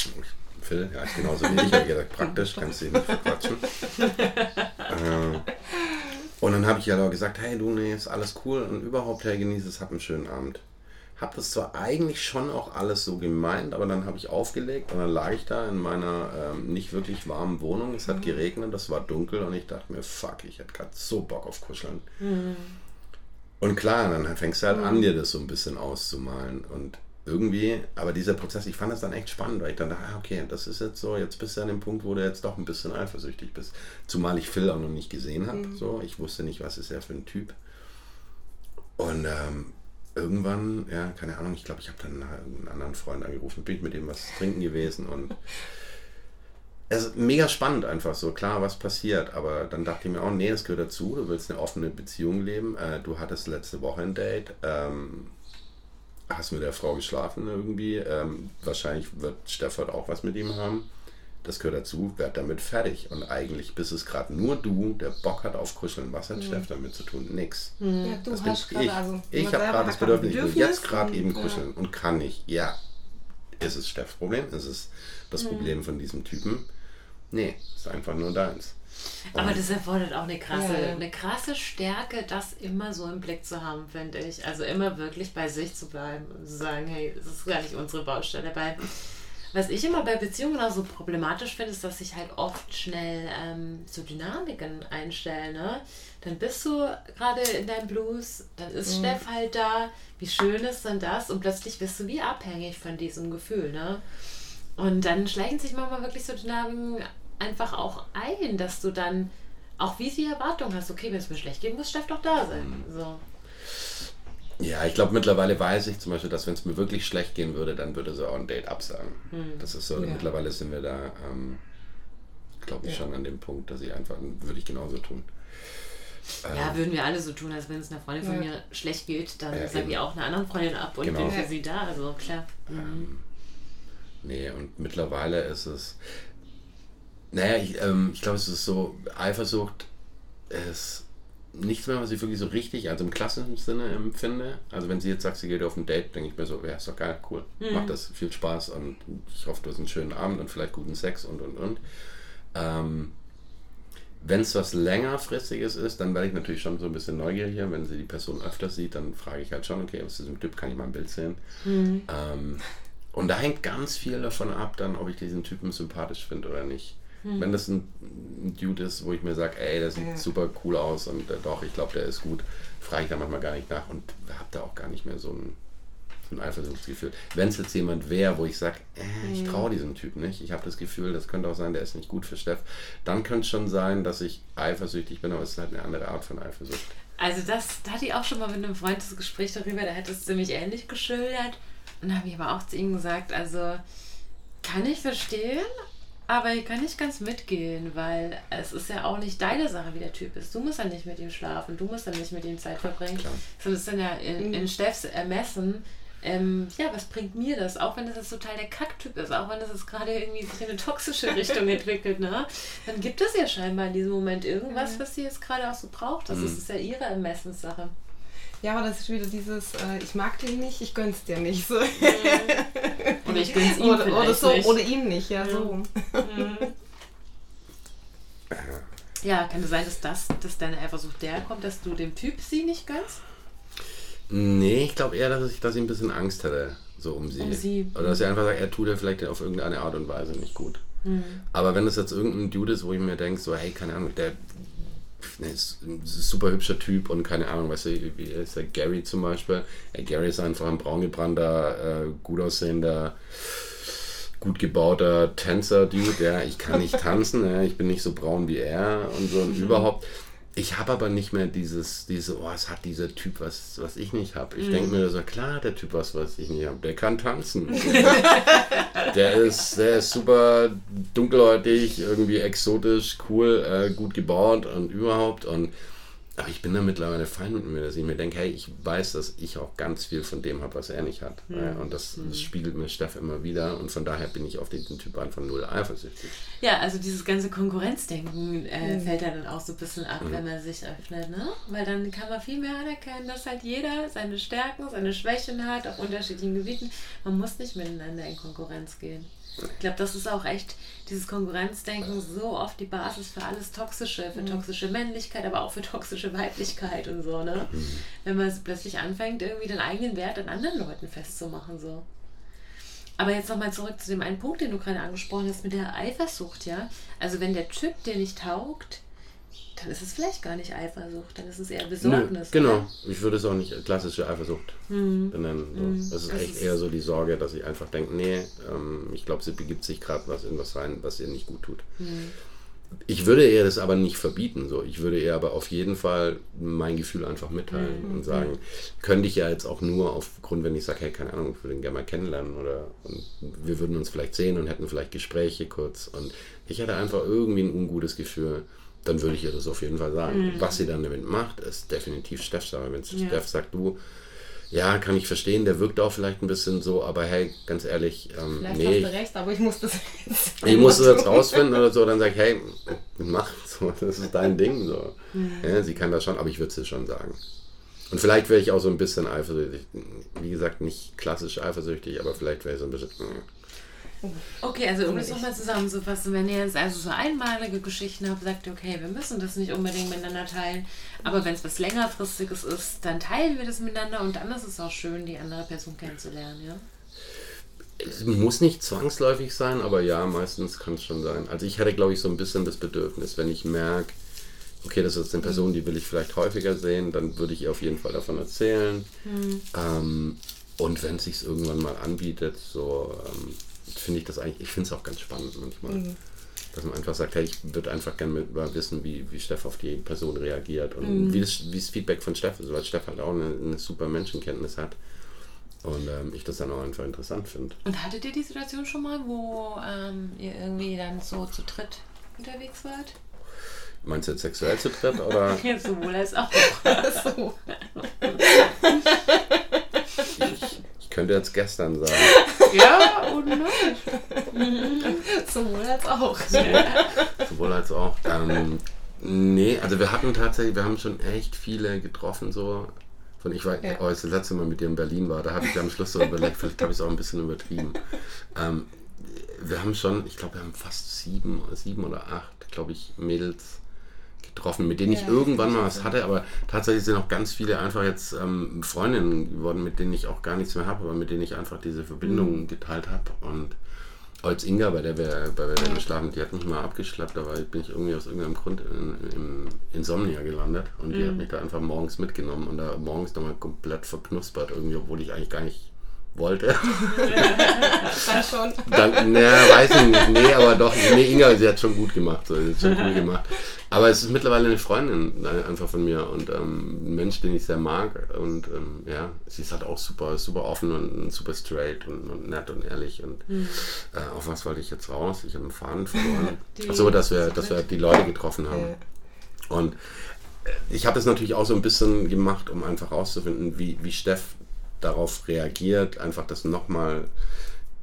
ich Phil, ja, ist genauso wie ich. habe gesagt, praktisch, kannst du dich nicht verquatschen. äh, und dann habe ich ja gesagt, hey du, nee, ist alles cool und überhaupt, hey, genieße es, hab einen schönen Abend. Hab das zwar eigentlich schon auch alles so gemeint, aber dann habe ich aufgelegt und dann lag ich da in meiner ähm, nicht wirklich warmen Wohnung. Es hat mhm. geregnet, es war dunkel und ich dachte mir, fuck, ich hätte gerade so Bock auf Kuscheln. Mhm. Und klar, dann fängst du halt mhm. an, dir das so ein bisschen auszumalen. Und irgendwie, aber dieser Prozess, ich fand das dann echt spannend, weil ich dann dachte, ah, okay, das ist jetzt so, jetzt bist du an dem Punkt, wo du jetzt doch ein bisschen eifersüchtig bist. Zumal ich Phil auch noch nicht gesehen habe. Mhm. So, ich wusste nicht, was ist er für ein Typ. Und ähm, irgendwann, ja, keine Ahnung, ich glaube, ich habe dann einen anderen Freund angerufen, bin ich mit dem was trinken gewesen und es ist mega spannend einfach so, klar, was passiert, aber dann dachte ich mir auch, nee, das gehört dazu, du willst eine offene Beziehung leben, äh, du hattest letzte Woche ein Date, ähm, hast mit der Frau geschlafen irgendwie. Ähm, wahrscheinlich wird Steffert auch was mit ihm haben. Das gehört dazu, werd damit fertig. Und eigentlich bist es gerade nur du, der Bock hat auf Kuscheln. Was hat mhm. Steff damit zu tun? Nix.
Mhm. Ja, du das hast
ich.
Also,
ich habe gerade das Bedürfnis, ich will jetzt gerade eben kuscheln ja. und kann nicht. Ja, ist es Steffs Problem? Ist es das mhm. Problem von diesem Typen? Nee, ist einfach nur deins.
Aber das erfordert auch eine krasse, ja. eine krasse Stärke, das immer so im Blick zu haben, finde ich. Also immer wirklich bei sich zu bleiben und zu sagen, hey, das ist gar nicht unsere Baustelle. Weil was ich immer bei Beziehungen auch so problematisch finde, ist, dass sich halt oft schnell ähm, so Dynamiken einstellen. Ne? Dann bist du gerade in deinem Blues, dann ist mhm. Steff halt da. Wie schön ist denn das? Und plötzlich bist du wie abhängig von diesem Gefühl. Ne? Und dann schleichen sich manchmal wirklich so Dynamiken einfach auch ein, dass du dann auch wie die Erwartung hast, okay, wenn es mir schlecht geht, muss Steff doch da sein. Mhm. So.
Ja, ich glaube mittlerweile weiß ich zum Beispiel, dass wenn es mir wirklich schlecht gehen würde, dann würde sie auch ein Date absagen. Mhm. Das ist so, ja. mittlerweile sind wir da, ähm, glaube ich, ja. schon an dem Punkt, dass ich einfach, würde ich genauso tun.
Ja, ähm, würden wir alle so tun, als wenn es einer Freundin ja. von mir schlecht geht, dann ja, sage ich auch einer anderen Freundin ab und genau. bin für sie da, also klar. Mhm. Ähm,
nee, und mittlerweile ist es, naja, ich, ähm, ich glaube, es ist so, Eifersucht ist nichts mehr, was ich wirklich so richtig, also im klassischen Sinne empfinde. Also wenn sie jetzt sagt, sie geht auf ein Date, denke ich mir so, ja, ist doch geil, cool, mhm. macht das viel Spaß und ich hoffe, du hast einen schönen Abend und vielleicht guten Sex und und und. Ähm, wenn es was längerfristiges ist, dann werde ich natürlich schon so ein bisschen neugieriger. Wenn sie die Person öfter sieht, dann frage ich halt schon, okay, was ist diesem Typ, kann ich mal ein Bild sehen? Mhm. Ähm, und da hängt ganz viel davon ab, dann, ob ich diesen Typen sympathisch finde oder nicht. Mhm. Wenn das ein, ein, Dude ist, wo ich mir sage, ey, der sieht ja. super cool aus und äh, doch, ich glaube, der ist gut, frage ich da manchmal gar nicht nach und habe da auch gar nicht mehr so ein, so ein Eifersuchtsgefühl. Wenn es jetzt jemand wäre, wo ich sage, äh, ich hm. traue diesem Typ nicht, ich habe das Gefühl, das könnte auch sein, der ist nicht gut für Steff, dann könnte es schon sein, dass ich eifersüchtig bin, aber es ist halt eine andere Art von Eifersucht.
Also das, da hatte ich auch schon mal mit einem Freund das Gespräch darüber, der hat es ziemlich ähnlich geschildert. Und da habe ich aber auch zu ihm gesagt, also kann ich verstehen, aber ich kann nicht ganz mitgehen, weil es ist ja auch nicht deine Sache, wie der Typ ist. Du musst ja nicht mit ihm schlafen, du musst ja nicht mit ihm Zeit verbringen. Klar. So ist dann ja in, in mhm. Steffs Ermessen, ähm, ja, was bringt mir das? Auch wenn das jetzt total der Kacktyp ist, auch wenn das jetzt gerade irgendwie sich in eine toxische Richtung entwickelt, ne? Dann gibt es ja scheinbar in diesem Moment irgendwas, was sie jetzt gerade auch so braucht. Das
Mhm.
ist ja ihre Ermessenssache.
Ja, aber das ist wieder dieses, äh, ich mag den nicht, ich gönn's dir nicht. So.
Oder ich gönn's ihm
oder, oder so,
nicht.
oder ihm nicht, ja, so. rum.
Ja, kann es sein, dass das, dass deine Eifersucht der kommt, dass du dem Typ sie nicht gönnst?
Nee, ich glaube eher, dass ich, dass ich ein bisschen Angst hätte, so um sie.
Um sie.
Oder dass er einfach sagt, er tut er vielleicht auf irgendeine Art und Weise nicht gut. Aber wenn das jetzt irgendein Dude ist, wo ich mir denke, so, hey, keine Ahnung, der ne, ist ein super hübscher Typ und keine Ahnung, weißt du, wie ist der Gary zum Beispiel? Ja, Gary ist einfach ein braungebrannter, äh, gut aussehender, gut gebauter Tänzer-Dude, ja, ich kann nicht tanzen, ja, ich bin nicht so braun wie er und so und überhaupt. Ich habe aber nicht mehr dieses, diese, oh, es hat dieser Typ was, was ich nicht habe. Ich denke mir so, klar, der Typ was, was ich nicht habe. Der kann tanzen. der ist, der ist super dunkelhäutig, irgendwie exotisch, cool, äh, gut gebaut und überhaupt. Und aber ich bin da mittlerweile fein mit mir, dass ich mir denke, hey, ich weiß, dass ich auch ganz viel von dem habe, was er nicht hat. Ja, und das, das spiegelt mir Steff immer wieder. Und von daher bin ich auf diesen Typ einfach null eifersüchtig.
Ja, also dieses ganze Konkurrenzdenken äh, fällt ja dann auch so ein bisschen ab, wenn man sich öffnet, ne? Weil dann kann man viel mehr anerkennen, dass halt jeder seine Stärken, seine Schwächen hat auf unterschiedlichen Gebieten. Man muss nicht miteinander in Konkurrenz gehen. Ich glaube, das ist auch echt dieses Konkurrenzdenken so oft die Basis für alles Toxische, für toxische Männlichkeit, aber auch für toxische Weiblichkeit und so, ne? Wenn man plötzlich anfängt, irgendwie den eigenen Wert an anderen Leuten festzumachen, so. Aber jetzt nochmal zurück zu dem einen Punkt, den du gerade angesprochen hast mit der Eifersucht, ja. Also wenn der Typ dir nicht taugt, dann ist es vielleicht gar nicht Eifersucht, dann ist es eher
Nö,
Besorgnis.
genau.
oder?
Ich würde es auch nicht klassische Eifersucht benennen. So. Das ist
Das
echt eher so die Sorge, dass ich einfach denke, nee, ähm, ich glaube, sie begibt sich gerade was in was rein, was ihr nicht gut tut. Ich würde ihr das aber nicht verbieten. So. Ich würde ihr aber auf jeden Fall mein Gefühl einfach mitteilen und sagen, könnte ich ja jetzt auch nur aufgrund, wenn ich sage, hey, keine Ahnung, ich würde ihn gerne mal kennenlernen oder und wir würden uns vielleicht sehen und hätten vielleicht Gespräche kurz und ich hätte einfach irgendwie ein ungutes Gefühl, dann würde ich ihr das auf jeden Fall sagen. Was sie dann damit macht, ist definitiv Sache. Wenn
Ja.
Steff sagt, du, ja, kann ich verstehen, der wirkt auch vielleicht ein bisschen so, aber hey, ganz ehrlich, ähm,
Vielleicht
nee,
hast
ich,
du recht, aber ich muss das jetzt.
ich muss es jetzt rausfinden oder so, dann sag ich, hey, mach so, das ist dein Ding. So. Ja, sie kann das schon, aber ich würde es schon sagen. Und vielleicht wäre ich auch so ein bisschen eifersüchtig. Wie gesagt, nicht klassisch eifersüchtig, aber vielleicht wäre ich so ein bisschen. mm.
Okay, also um das nochmal zusammenzufassen, wenn ihr jetzt also so einmalige Geschichten habt, sagt ihr, okay, wir müssen das nicht unbedingt miteinander teilen, aber wenn es was längerfristiges ist, dann teilen wir das miteinander und dann ist es auch schön, die andere Person kennenzulernen, ja?
Es muss nicht zwangsläufig sein, aber ja, meistens kann es schon sein. Also ich hätte, glaube ich, so ein bisschen das Bedürfnis, wenn ich merke, okay, das ist eine Person, die will ich vielleicht häufiger sehen, dann würde ich ihr auf jeden Fall davon erzählen. Ähm, und wenn es sich irgendwann mal anbietet, so ähm, finde ich das eigentlich, ich finde es auch ganz spannend manchmal. Dass man einfach sagt, hey, ich würde einfach gerne mit- mal wissen, wie, wie Steff auf die Person reagiert und wie, das, wie das Feedback von Steff ist, weil Steff halt auch eine, eine super Menschenkenntnis hat. Und ähm, ich das dann auch einfach interessant finde.
Und hattet ihr die Situation schon mal, wo ähm, ihr irgendwie dann so zu dritt unterwegs wart?
Meinst du jetzt sexuell zu dritt oder?
Ja, sowohl als auch.
so.
Ich, ich könnte jetzt gestern sagen.
ja, und nein.
Sowohl als auch.
Sowohl als auch. Ähm, nee, also wir hatten tatsächlich, wir haben schon echt viele getroffen, so. Von ich war,
Ja.
oh, als das letzte Mal mit dir in Berlin war, da habe ich am Schluss so überlegt, vielleicht habe ich es auch ein bisschen übertrieben. Ähm, wir haben schon, ich glaube, wir haben fast sieben, sieben oder acht, glaube ich, Mädels getroffen, mit denen ich
Ja,
irgendwann mal was hatte, aber tatsächlich sind auch ganz viele einfach jetzt ähm, Freundinnen geworden, mit denen ich auch gar nichts mehr habe, aber mit denen ich einfach diese Verbindung
Mhm.
geteilt habe. Und als Inga, bei der wir, bei der wir geschlafen, die hat mich mal abgeschleppt, war, bin ich irgendwie aus irgendeinem Grund in, im Insomnia gelandet und die hat mich da einfach morgens mitgenommen und da morgens nochmal komplett verknuspert, irgendwie, obwohl ich eigentlich gar nicht wollte.
Dann schon.
Dann, na, weiß ich nicht. Nee, aber doch. Nee, Inga, sie hat schon gut gemacht. So, sie hat schon cool gemacht. Aber es ist mittlerweile eine Freundin äh, einfach von mir und ähm, ein Mensch, den ich sehr mag. Und ähm, ja, sie ist halt auch super, super offen und super straight und, und nett und ehrlich. Und äh, auf was wollte ich jetzt raus? Ich habe einen Faden verloren.
Die-
so, dass wir, dass wir die Leute getroffen haben.
Ja.
Und äh, ich habe das natürlich auch so ein bisschen gemacht, um einfach rauszufinden, wie, wie Steff darauf reagiert, einfach das nochmal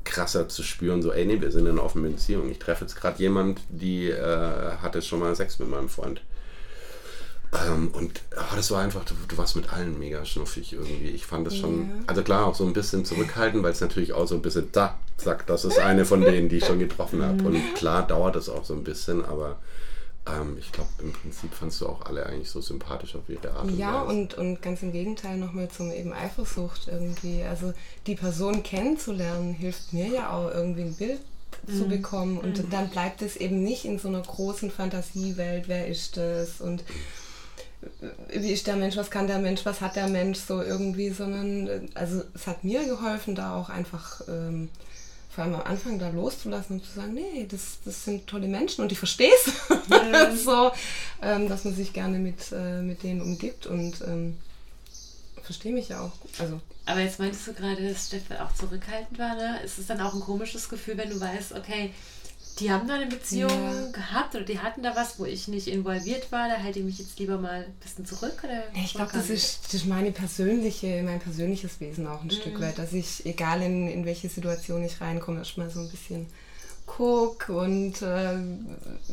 krasser zu spüren, so, ey, nee, wir sind in einer offenen Beziehung. Ich treffe jetzt gerade jemand, die äh, hatte schon mal Sex mit meinem Freund. Ähm, und oh, das war einfach, du, du, warst mit allen mega schnuffig irgendwie. Ich fand das schon, ja. also klar, auch so ein bisschen zurückhaltend, weil es natürlich auch so ein bisschen, da, zack, das ist eine von denen, die ich schon getroffen habe. Und klar dauert das auch so ein bisschen, aber ähm, ich glaube, im Prinzip fandst du auch alle eigentlich so sympathisch auf ihre Art.
Ja, und, und ganz im Gegenteil nochmal zum eben Eifersucht irgendwie. Also die Person kennenzulernen, hilft mir ja auch irgendwie ein Bild mhm. zu bekommen. Und mhm. dann bleibt es eben nicht in so einer großen Fantasiewelt, wer ist das und wie ist der Mensch, was kann der Mensch, was hat der Mensch so irgendwie, sondern also es hat mir geholfen, da auch einfach ähm, vor allem am Anfang da loszulassen und zu sagen, nee, das, das sind tolle Menschen und ich verstehe es. Mhm. so, ähm, dass man sich gerne mit, äh, mit denen umgibt und ähm, verstehe mich ja auch. Also,
Aber jetzt meintest du gerade, dass Stefan auch zurückhaltend war, ne? Ist es dann auch ein komisches Gefühl, wenn du weißt, okay, die haben da eine Beziehung ja. gehabt oder die hatten da was, wo ich nicht involviert war, da halte ich mich jetzt lieber mal ein bisschen zurück? Oder
ich glaube, das ist, das ist meine persönliche, mein persönliches Wesen auch ein mhm. Stück weit, dass ich, egal in, in welche Situation ich reinkomme, erstmal so ein bisschen guck und äh,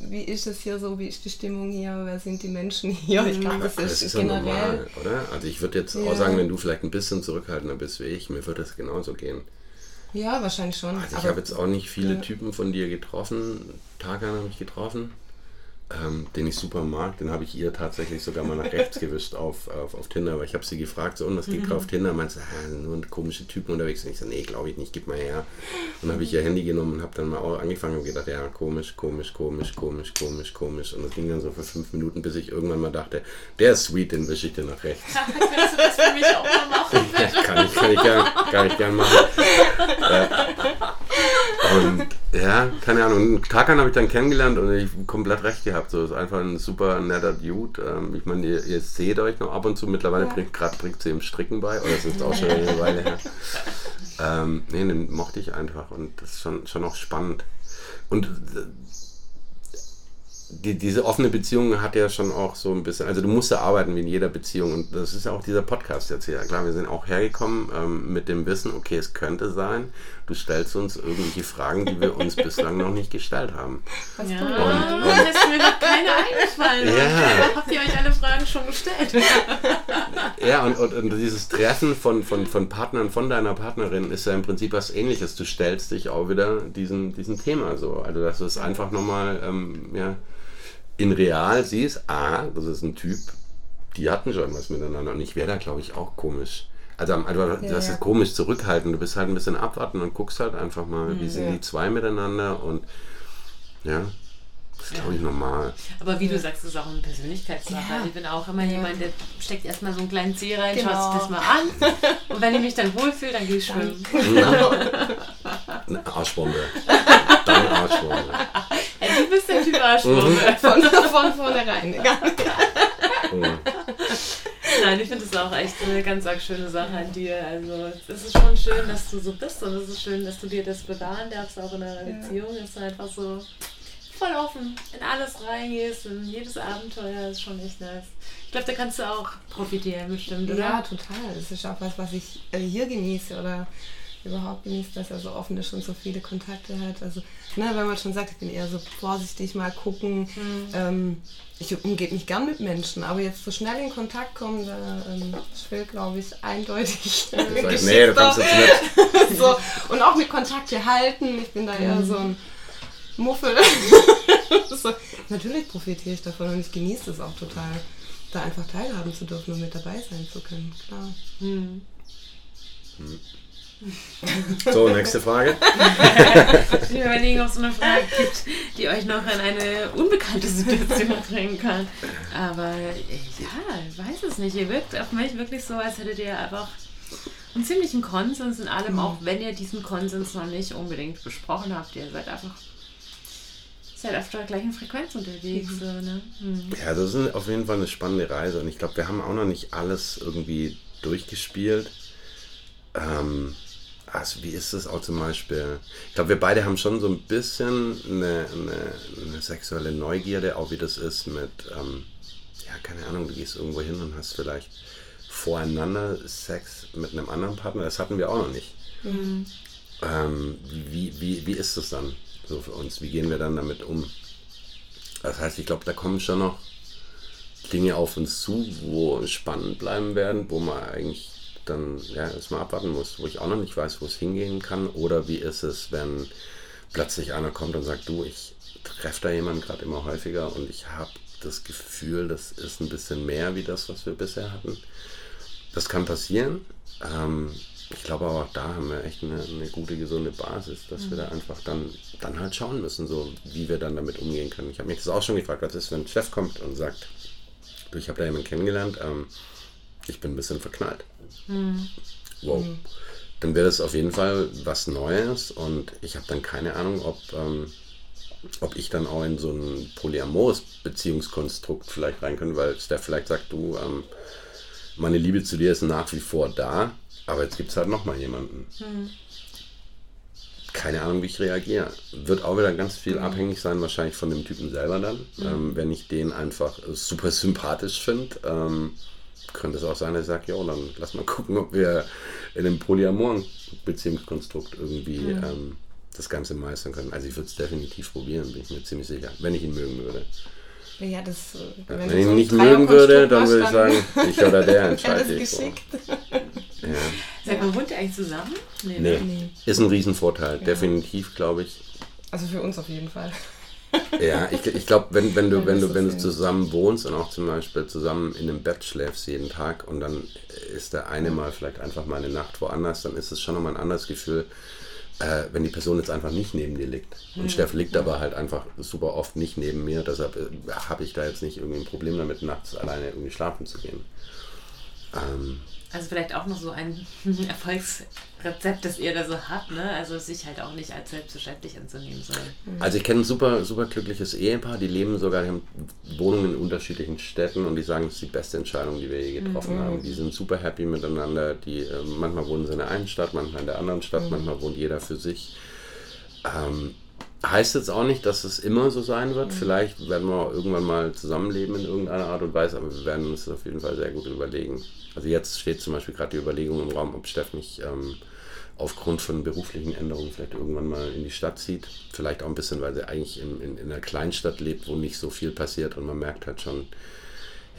wie ist es hier so, wie ist die Stimmung hier, wer sind die Menschen hier? Ich glaube, das,
das, ist, generell. Ja normal, oder? Also ich würde jetzt ja. auch sagen, wenn du vielleicht ein bisschen zurückhaltender bist wie ich, mir würde das genauso gehen.
Ja, wahrscheinlich schon.
Also ich habe jetzt auch nicht viele. Typen von dir getroffen. Tagan habe ich getroffen ähm, den ich super mag, den habe ich ihr tatsächlich sogar mal nach rechts gewischt auf, auf, auf Tinder, weil ich habe sie gefragt, so, und was geht mhm. auf Tinder? Meinst du, ah, nur komische Typen unterwegs? Und ich so, nee, glaube ich nicht, gib mal her. Und dann habe ich ihr Handy genommen und habe dann mal auch angefangen und gedacht, ja, komisch, komisch, komisch, komisch, komisch, komisch. Und das ging dann so für fünf Minuten, bis ich irgendwann mal dachte, der ist sweet, den wische ich dir nach rechts. Kannst du das für mich auch mal machen? ja, kann ich, kann ich gern, kann ich gern machen. Äh, und ja, keine Ahnung, Tarkan habe ich dann kennengelernt und ich komplett recht gehabt. So ist einfach ein super netter Dude. Ähm, ich meine, ihr, ihr, seht euch noch ab und zu. Mittlerweile ja. bringt gerade bringt sie im Stricken bei, oder es ist auch schon eine Weile her. Ähm, nee, den mochte ich einfach und das ist schon, schon auch spannend. Und äh, die, diese offene Beziehung hat ja schon auch so ein bisschen, also du musst ja arbeiten wie in jeder Beziehung und das ist ja auch dieser Podcast jetzt hier. Klar, wir sind auch hergekommen ähm, mit dem Wissen, okay, es könnte sein, du stellst uns irgendwelche Fragen, die wir uns bislang noch nicht gestellt haben.
Was ja, und, und ist mir noch keine eingefallen. Ja. Habt ihr euch alle Fragen schon gestellt?
ja, und, und, und, dieses Treffen von, von, von Partnern, von deiner Partnerin ist ja im Prinzip was ähnliches. Du stellst dich auch wieder diesem, diesem Thema so. Also das ist einfach nochmal, ähm, ja, in real siehst, ah, das ist ein Typ, die hatten schon was miteinander. Und ich wäre da, glaube ich, auch komisch. Also, also ja, das ist komisch zurückhalten. Du bist halt ein bisschen abwarten und guckst halt einfach mal, wie sind ja. die zwei miteinander und ja. Das ist, glaube ich, normal.
Aber wie du sagst, das ist auch eine Persönlichkeitssache. Ja. Also ich bin auch immer ja. jemand, der steckt erstmal so einen kleinen Zeh rein, genau. schaut sich das mal an. Und wenn ich mich dann wohlfühle, dann gehe ich schwimmen.
Eine Arschbombe. Dann
Arschbombe. Ja, du bist der Typ Arschbombe. Mhm. Von, von vornherein. Mhm. Nein, ich finde das auch echt eine ganz arg schöne Sache an dir. Also es ist schon schön, dass du so bist und es ist schön, dass du dir das bewahren darfst, auch in einer Beziehung. Es ist einfach so voll offen, in alles reingehst, in jedes Abenteuer ist schon echt nice. Ich glaube, da kannst du auch profitieren, bestimmt, oder?
Ja, total. Das ist auch was, was ich äh, hier genieße oder überhaupt genieße, dass er so offen ist und so viele Kontakte hat. Also, ne, wenn man schon sagt, ich bin eher so vorsichtig mal gucken. Mhm. Ähm, ich umgebe mich gern mit Menschen, aber jetzt so schnell in Kontakt kommen, da ähm, will, glaube ich, eindeutig. Äh, nee, du kommst jetzt mit. so, und auch mit Kontakte halten. Ich bin da eher mhm. so ein Muffel. so, natürlich profitiere ich davon und ich genieße es auch total, da einfach teilhaben zu dürfen und mit dabei sein zu können. Klar. Hm.
So, nächste Frage.
ich überlege, ob es eine Frage gibt, die euch noch in eine unbekannte Situation bringen kann. Aber ja, ich weiß es nicht. Ihr wirkt auf mich wirklich so, als hättet ihr einfach einen ziemlichen Konsens in allem, auch wenn ihr diesen Konsens noch nicht unbedingt besprochen habt. Ihr seid einfach seid auf der gleichen Frequenz unterwegs. Mhm. So, ne?
mhm. Ja, das ist auf jeden Fall eine spannende Reise und ich glaube, wir haben auch noch nicht alles irgendwie durchgespielt. Ähm, also wie ist das auch zum Beispiel? Ich glaube, wir beide haben schon so ein bisschen eine, eine, eine sexuelle Neugierde, auch wie das ist mit, ähm, ja, keine Ahnung, du gehst irgendwo hin und hast vielleicht voreinander Sex mit einem anderen Partner, das hatten wir auch noch nicht. Mhm. Ähm, wie, wie, wie ist das dann so für uns? Wie gehen wir dann damit um? Das heißt, ich glaube, da kommen schon noch Dinge auf uns zu, wo spannend bleiben werden, wo man eigentlich dann ja, erstmal abwarten muss, wo ich auch noch nicht weiß, wo es hingehen kann. Oder wie ist es, wenn plötzlich einer kommt und sagt, du, ich treffe da jemanden gerade immer häufiger und ich habe das Gefühl, das ist ein bisschen mehr wie das, was wir bisher hatten. Das kann passieren. Ähm, ich glaube aber auch da haben wir echt eine, eine gute, gesunde Basis, dass mhm. wir da mhm. einfach dann, dann halt schauen müssen, so wie wir dann damit umgehen können. Ich habe mich das auch schon gefragt, was ist, wenn ein Chef kommt und sagt, du, ich habe da jemanden kennengelernt, ähm, ich bin ein bisschen verknallt. Mhm. Wow. Mhm. Dann wäre das auf jeden Fall was Neues und ich habe dann keine Ahnung, ob, ähm, ob ich dann auch in so ein polyamores Beziehungskonstrukt vielleicht rein kann, weil Steph vielleicht sagt, du, ähm, meine Liebe zu dir ist nach wie vor da, aber jetzt gibt es halt nochmal jemanden. Mhm. Keine Ahnung, wie ich reagiere. Wird auch wieder ganz viel mhm. abhängig sein, wahrscheinlich von dem Typen selber dann. Mhm. Ähm, wenn ich den einfach super sympathisch finde, ähm, könnte es auch sein, dass ich sage, ja, dann lass mal gucken, ob wir in einem polyamoren Beziehungskonstrukt irgendwie mhm. ähm, das Ganze meistern können. Also ich würde es definitiv probieren, bin ich mir ziemlich sicher, wenn ich ihn mögen würde.
Ja, das,
wenn, wenn ich ihn nicht mögen würde, dann würde ich sagen, ich oder der entscheidet.
geschickt.
Ja. Sag mal, wohnt ihr eigentlich zusammen?
Nee, nee. nee. Ist ein Riesenvorteil, ja. definitiv, glaube ich.
Also für uns auf jeden Fall.
Ja, ich, ich glaube, wenn, wenn du, wenn du, wenn du zusammen wohnst und auch zum Beispiel zusammen in einem Bett schläfst jeden Tag und dann ist der eine mal vielleicht einfach mal eine Nacht woanders, dann ist es schon nochmal ein anderes Gefühl, äh, wenn die Person jetzt einfach nicht neben dir liegt. Und mhm. Steff liegt aber halt einfach super oft nicht neben mir, deshalb äh, habe ich da jetzt nicht irgendwie ein Problem damit, nachts alleine irgendwie schlafen zu gehen.
Ähm, also vielleicht auch noch so ein Erfolgsrezept, das ihr da so habt, ne? Also sich halt auch nicht als selbstverständlich anzunehmen soll.
Mhm. Also ich kenne ein super, super glückliches Ehepaar, die leben sogar, die haben Wohnungen in unterschiedlichen Städten und die sagen, es ist die beste Entscheidung, die wir je getroffen mhm. haben. Die sind super happy miteinander. Die, äh, manchmal wohnen sie in der einen Stadt, manchmal in der anderen Stadt, mhm. manchmal wohnt jeder für sich. Ähm, Heißt jetzt auch nicht, dass es immer so sein wird. Mhm. Vielleicht werden wir irgendwann mal zusammenleben in irgendeiner Art und Weise, aber wir werden uns das auf jeden Fall sehr gut überlegen. Also jetzt steht zum Beispiel gerade die Überlegung im Raum, ob Steff mich ähm, aufgrund von beruflichen Änderungen vielleicht irgendwann mal in die Stadt zieht. Vielleicht auch ein bisschen, weil sie eigentlich in, in, in einer Kleinstadt lebt, wo nicht so viel passiert und man merkt halt schon,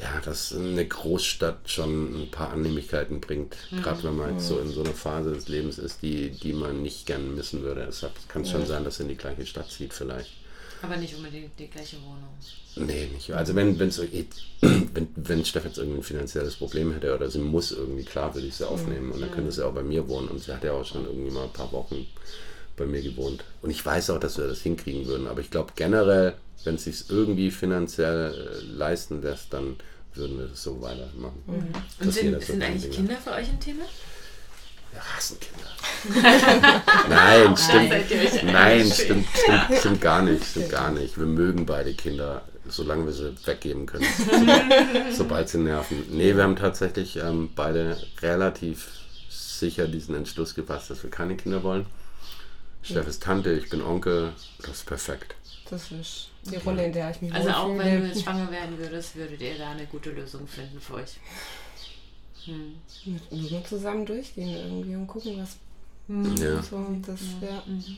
ja, dass eine Großstadt schon ein paar Annehmlichkeiten bringt. Mhm. Gerade wenn man jetzt so in so einer Phase des Lebens ist, die, die man nicht gern missen würde. Deshalb kann es ja. schon sein, dass er in die gleiche Stadt zieht vielleicht.
Aber nicht unbedingt die gleiche Wohnung.
Nee, nicht. Also wenn, wenn's, wenn, wenn Steff jetzt irgendwie ein finanzielles Problem hätte oder sie muss irgendwie, klar würde ich sie aufnehmen mhm. und dann könnte sie auch bei mir wohnen. Und sie hat ja auch schon irgendwie mal ein paar Wochen bei mir gewohnt. Und ich weiß auch, dass wir das hinkriegen würden. Aber ich glaube generell, wenn es sich irgendwie finanziell äh, leisten lässt, dann würden wir das so weitermachen.
Mhm. Und sind, sind eigentlich Dinge. Kinder für euch ein Thema?
Wir hassen Kinder. Nein, stimmt. Nein, stimmt, stimmt, stimmt gar nicht. Stimmt gar nicht. Wir mögen beide Kinder, solange wir sie weggeben können. Sobald sie nerven. Nee, wir haben tatsächlich ähm, beide relativ sicher diesen Entschluss gefasst, dass wir keine Kinder wollen. Steff ist Tante, ich bin Onkel. Das ist perfekt.
Das ist die Rolle, in der ich mich
Also auch wenn du jetzt schwanger werden würdest, würdet ihr da eine gute Lösung finden für euch.
Hm. Nur zusammen durchgehen irgendwie und gucken, was. Hm. Ja. So, das, ja. Mhm.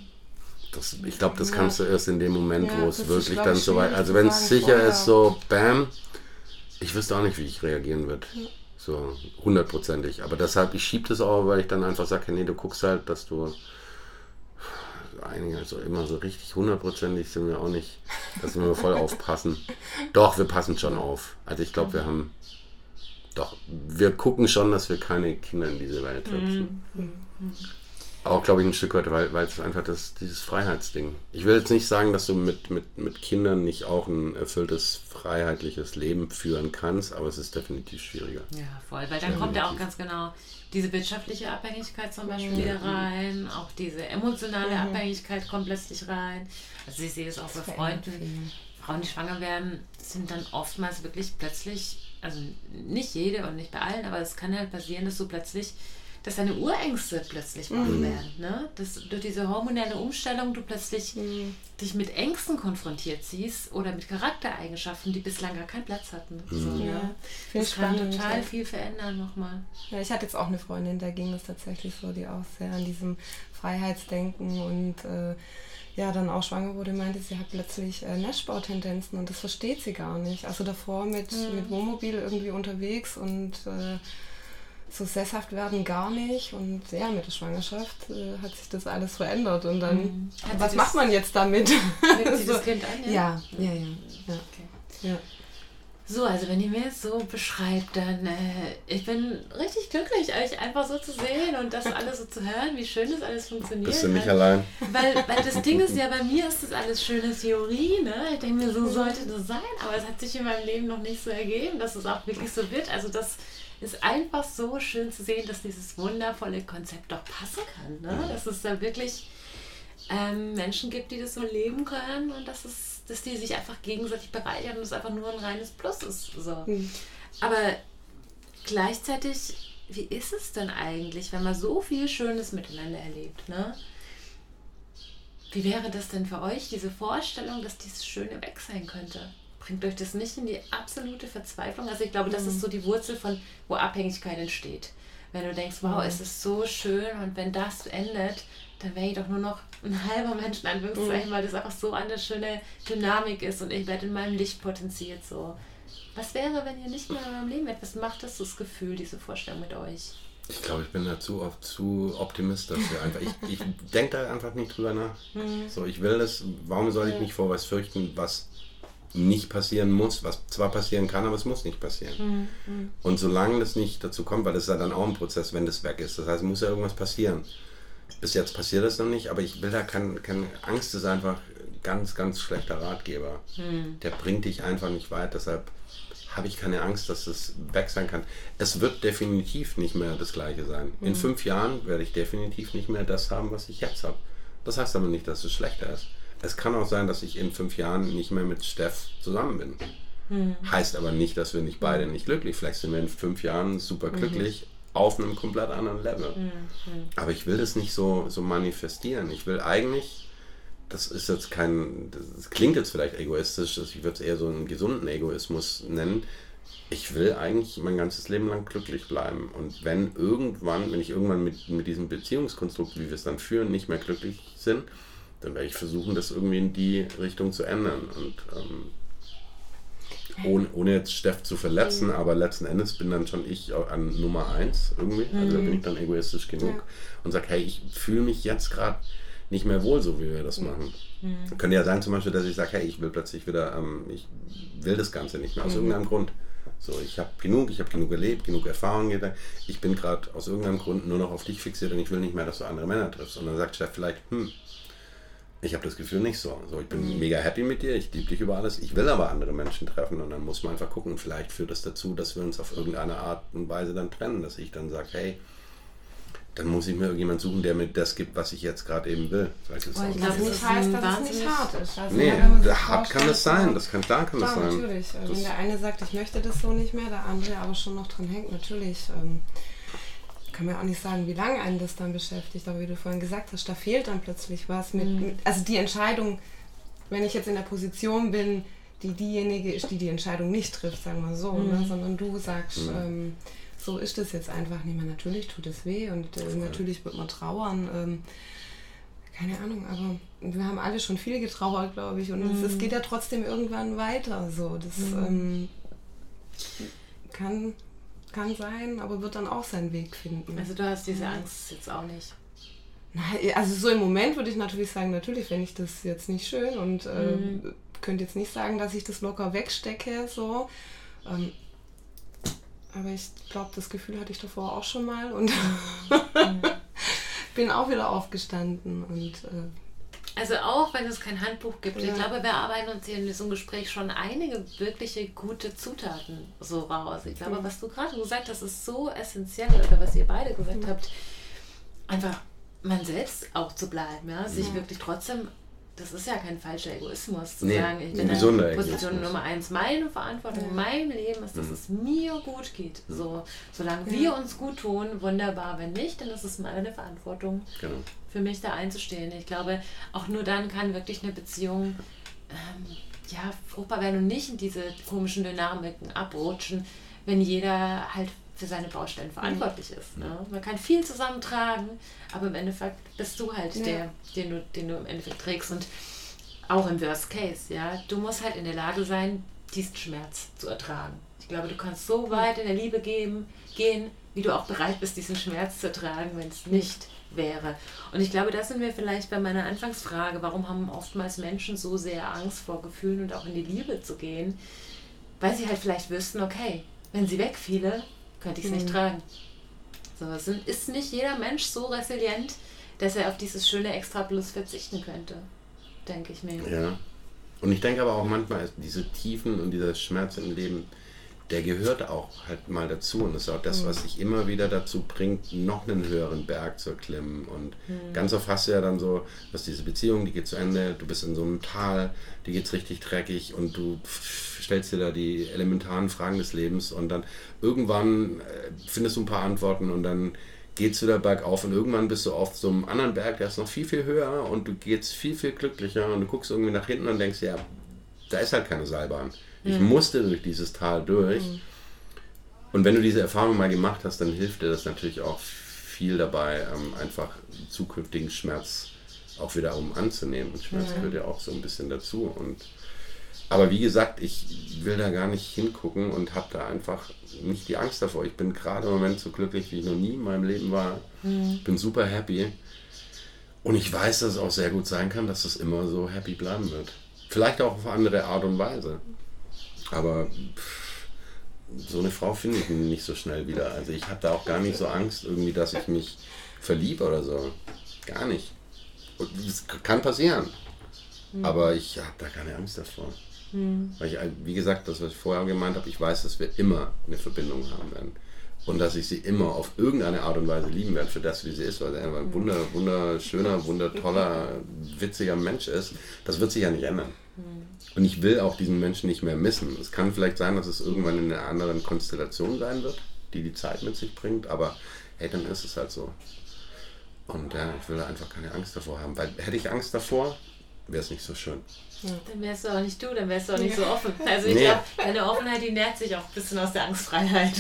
Das, ich glaube, das kannst du erst in dem Moment, ja, wo es wirklich dann so weit. Also wenn es sicher vorher. ist, so bam, ich wüsste auch nicht, wie ich reagieren würde. Ja. So hundertprozentig. Aber deshalb, ich schiebe das auch, weil ich dann einfach sage, nee, du guckst halt, dass du einige, also immer so richtig hundertprozentig sind wir auch nicht, dass wir voll aufpassen. Doch, wir passen schon auf. Also ich glaube, wir haben, doch, wir gucken schon, dass wir keine Kinder in diese Welt setzen. Mhm. Auch, glaube ich, ein Stück weit, weil, weil es einfach das, dieses Freiheitsding. Ich will jetzt nicht sagen, dass du mit, mit, mit Kindern nicht auch ein erfülltes, freiheitliches Leben führen kannst, aber es ist definitiv schwieriger.
Ja, voll, weil dann definitiv. kommt ja auch ganz genau diese wirtschaftliche Abhängigkeit zum Beispiel wieder rein, auch diese emotionale mhm. Abhängigkeit kommt plötzlich rein. Also ich sehe es auch bei Freunden, Frauen, die schwanger werden, sind dann oftmals wirklich plötzlich, also nicht jede und nicht bei allen, aber es kann halt passieren, dass du plötzlich dass deine Urängste plötzlich wach mhm. werden. Ne? Dass durch diese hormonelle Umstellung du plötzlich mhm. dich mit Ängsten konfrontiert siehst oder mit Charaktereigenschaften, die bislang gar keinen Platz hatten. Mhm. So, ja. Das kann spannend, total ja. viel verändern nochmal.
Ja, ich hatte jetzt auch eine Freundin, da ging es tatsächlich so, die auch sehr an diesem Freiheitsdenken und äh, ja, dann auch schwanger wurde, meinte, sie hat plötzlich äh, Nashbau-Tendenzen und das versteht sie gar nicht. Also davor mit, mhm. mit Wohnmobil irgendwie unterwegs und äh, so sesshaft werden gar nicht. Und ja, mit der Schwangerschaft äh, hat sich das alles verändert. Und dann, mhm. was macht man jetzt damit?
Sie so, das Kind an?
Ja, ja, ja. ja. ja.
Okay. ja. So, also wenn ihr mir es so beschreibt, dann äh, ich bin richtig glücklich, euch einfach so zu sehen und das alles so zu hören, wie schön das alles funktioniert.
Bist du nicht allein?
Weil, weil das Ding ist ja, bei mir ist das alles schöne Theorie, ne? Ich denke mir, so sollte das sein, aber es hat sich in meinem Leben noch nicht so ergeben, dass es auch wirklich so wird. Also das ist einfach so schön zu sehen, dass dieses wundervolle Konzept doch passen kann. Ne? Dass es da wirklich ähm, Menschen gibt, die das so leben können und dass, es, dass die sich einfach gegenseitig bereichern und es einfach nur ein reines Plus ist. So. Mhm. Aber gleichzeitig, wie ist es denn eigentlich, wenn man so viel Schönes miteinander erlebt? Ne? Wie wäre das denn für euch, diese Vorstellung, dass dieses Schöne weg sein könnte? Bringt euch das nicht in die absolute Verzweiflung? Also ich glaube, das ist mhm. so die Wurzel von, wo Abhängigkeit entsteht. Wenn du denkst, wow, mhm. es ist so schön und wenn das endet, dann wäre ich doch nur noch ein halber Mensch in Anführungszeichen, mhm. weil das einfach so eine schöne Dynamik ist und ich werde in meinem Licht potenziert so. Was wäre, wenn ihr nicht mehr in eurem Leben wärt? Was macht das, das Gefühl, diese Vorstellung mit euch?
Ich glaube, ich bin da zu oft zu optimistisch. Einfach. Ich, ich denke da einfach nicht drüber nach. Mhm. So, ich will das, warum soll ich mich vor was fürchten, was nicht passieren muss, was zwar passieren kann, aber es muss nicht passieren. Mhm. Und solange das nicht dazu kommt, weil das ist ja dann auch ein Prozess, wenn das weg ist. Das heißt, es muss ja irgendwas passieren. Bis jetzt passiert das noch nicht, aber ich will da keine, keine Angst, ist einfach ganz, ganz schlechter Ratgeber. Mhm. Der bringt dich einfach nicht weit, deshalb habe ich keine Angst, dass es weg sein kann. Es wird definitiv nicht mehr das gleiche sein. Mhm. In fünf Jahren werde ich definitiv nicht mehr das haben, was ich jetzt habe. Das heißt aber nicht, dass es schlechter ist es kann auch sein, dass ich in fünf Jahren nicht mehr mit Steff zusammen bin. Mhm. Heißt aber nicht, dass wir nicht beide nicht glücklich. Vielleicht sind wir in fünf Jahren super mhm. glücklich mhm. auf einem komplett anderen Level. Mhm. Aber ich will das nicht so, so manifestieren. Ich will eigentlich, das ist jetzt kein, das klingt jetzt vielleicht egoistisch, ich würde es eher so einen gesunden Egoismus nennen. Ich will eigentlich mein ganzes Leben lang glücklich bleiben. Und wenn irgendwann, wenn ich irgendwann mit, mit diesem Beziehungskonstrukt, wie wir es dann führen, nicht mehr glücklich sind, dann werde ich versuchen, das irgendwie in die Richtung zu ändern. Und ähm, ohne, ohne jetzt Steff zu verletzen, mhm. aber letzten Endes bin dann schon ich an Nummer eins irgendwie. Mhm. Also da bin ich dann egoistisch genug ja. und sage, hey, ich fühle mich jetzt gerade nicht mehr wohl, so wie wir das machen. Mhm. Könnte ja sein zum Beispiel, dass ich sage, hey, ich will plötzlich wieder, ähm, ich will das Ganze nicht mehr, aus mhm. irgendeinem Grund. So, ich habe genug, ich habe genug erlebt, genug Erfahrung gedacht. Ich bin gerade aus irgendeinem Grund nur noch auf dich fixiert und ich will nicht mehr, dass du andere Männer triffst. Und dann sagt Chef vielleicht, hm, ich habe das Gefühl nicht so. so. Ich bin mhm. mega happy mit dir, ich liebe dich über alles. Ich will aber andere Menschen treffen und dann muss man einfach gucken. Vielleicht führt das dazu, dass wir uns auf irgendeine Art und Weise dann trennen. Dass ich dann sage, hey, dann muss ich mir irgendjemand suchen, der mir das gibt, was ich jetzt gerade eben will.
Vielleicht ist oh, ich glaube nicht heißt, dass es nicht hart ist.
Also nee, hart kann es sein. Das kann, klar kann
klar,
das
sein. natürlich. Das Wenn der eine sagt, ich möchte das so nicht mehr, der andere aber schon noch dran hängt, natürlich. Ähm, kann man auch nicht sagen, wie lange einen das dann beschäftigt, aber wie du vorhin gesagt hast, da fehlt dann plötzlich was. Mit, mhm. also die Entscheidung, wenn ich jetzt in der Position bin, die diejenige ist, die die Entscheidung nicht trifft, sagen wir so, ne, mhm. ne, sondern du sagst, mhm. ähm, so ist es jetzt einfach nicht mehr. Natürlich tut es weh und äh, natürlich wird man trauern. Ähm, keine Ahnung, aber wir haben alle schon viel getrauert, glaube ich. Und es, es, mhm. geht ja trotzdem irgendwann weiter. So. Das mhm. ähm, kann kann sein, aber wird dann auch seinen Weg finden.
Also du hast diese Angst jetzt auch nicht.
Also so im Moment würde ich natürlich sagen, natürlich fände ich das jetzt nicht schön und äh, mhm. könnte jetzt nicht sagen, dass ich das locker wegstecke, so. Ähm, aber ich glaube, das Gefühl hatte ich davor auch schon mal und mhm. bin auch wieder aufgestanden und äh,
also auch wenn es kein Handbuch gibt. Ja. Ich glaube, wir arbeiten uns hier in diesem Gespräch schon einige wirkliche gute Zutaten so raus. Ich glaube, was du gerade gesagt hast, ist so essentiell, oder was ihr beide gesagt mhm. habt, einfach man selbst auch zu bleiben, ja, sich ja. wirklich trotzdem das ist ja kein falscher Egoismus, zu
Nee,
sagen, ich bin in Position
Egoismus.
Nummer eins. Meine Verantwortung in meinem Leben ist, dass
Mhm.
es mir gut geht. So, solange wir uns gut tun, wunderbar. Wenn nicht, dann ist es meine Verantwortung,
Genau.
Für mich da einzustehen. Ich glaube, auch nur dann kann wirklich eine Beziehung ähm, ja, fruchtbar werden und nicht in diese komischen Dynamiken abrutschen, wenn jeder halt für seine Baustellen verantwortlich ist. Ne? Man kann viel zusammentragen, aber im Endeffekt bist du halt
Ja.
der, den du, den du im Endeffekt trägst. Und auch im Worst Case, ja, du musst halt in der Lage sein, diesen Schmerz zu ertragen. Ich glaube, du kannst so weit in der Liebe geben, gehen, wie du auch bereit bist, diesen Schmerz zu ertragen, wenn es nicht wäre. Und ich glaube, da sind wir vielleicht bei meiner Anfangsfrage, warum haben oftmals Menschen so sehr Angst vor Gefühlen und auch in die Liebe zu gehen, weil sie halt vielleicht wüssten, okay, wenn sie wegfiele, könnte ich es nicht
Mhm.
tragen. So, es ist nicht jeder Mensch so resilient, dass er auf dieses schöne Extra Plus verzichten könnte, denke ich mir.
Ja. Und ich denke aber auch manchmal, diese Tiefen und dieser Schmerz im Leben, der gehört auch halt mal dazu. Und ist auch das, was dich immer wieder dazu bringt, noch einen höheren Berg zu erklimmen. Und ganz oft hast du ja dann so, dass diese Beziehung, die geht zu Ende, du bist in so einem Tal, die geht's richtig dreckig und du stellst dir da die elementaren Fragen des Lebens und dann irgendwann äh, findest du ein paar Antworten und dann geht's wieder bergauf und irgendwann bist du auf so einem anderen Berg, der ist noch viel, viel höher und du geht's viel, viel glücklicher und du guckst irgendwie nach hinten und denkst, ja, da ist halt keine Seilbahn. Ich musste durch dieses Tal durch. Und wenn du diese Erfahrung mal gemacht hast, dann hilft dir das natürlich auch viel dabei, ähm, einfach zukünftigen Schmerz auch wieder um anzunehmen. Und Schmerz gehört ja auch so ein bisschen dazu. Und aber wie gesagt, ich will da gar nicht hingucken und habe da einfach nicht die Angst davor. Ich bin gerade im Moment so glücklich, wie ich noch nie in meinem Leben war. Bin super happy. Und ich weiß, dass es auch sehr gut sein kann, dass es immer so happy bleiben wird. Vielleicht auch auf andere Art und Weise. Aber pff, so eine Frau finde ich nicht so schnell wieder. Also ich habe da auch gar nicht so Angst, irgendwie, dass ich mich verliebe oder so. Gar nicht. Und das kann passieren. Aber ich habe da keine Angst davor. Weil ich, wie gesagt, das, was ich vorher gemeint habe, ich weiß, dass wir immer eine Verbindung haben werden. Und dass ich sie immer auf irgendeine Art und Weise lieben werde für das, wie sie ist, weil sie einfach ein wunder, wunderschöner, wundertoller, witziger Mensch ist. Das wird sich ja nicht ändern. Und ich will auch diesen Menschen nicht mehr missen. Es kann vielleicht sein, dass es irgendwann in einer anderen Konstellation sein wird, die die Zeit mit sich bringt, aber hey, dann ist es halt so. Und ja, ich will da einfach keine Angst davor haben, weil hätte ich Angst davor, wäre es nicht so schön.
Dann wärst du auch nicht du, dann wärst du auch nicht so offen. Also ich
Nee.
glaube, deine Offenheit, die nährt sich auch ein bisschen aus der Angstfreiheit.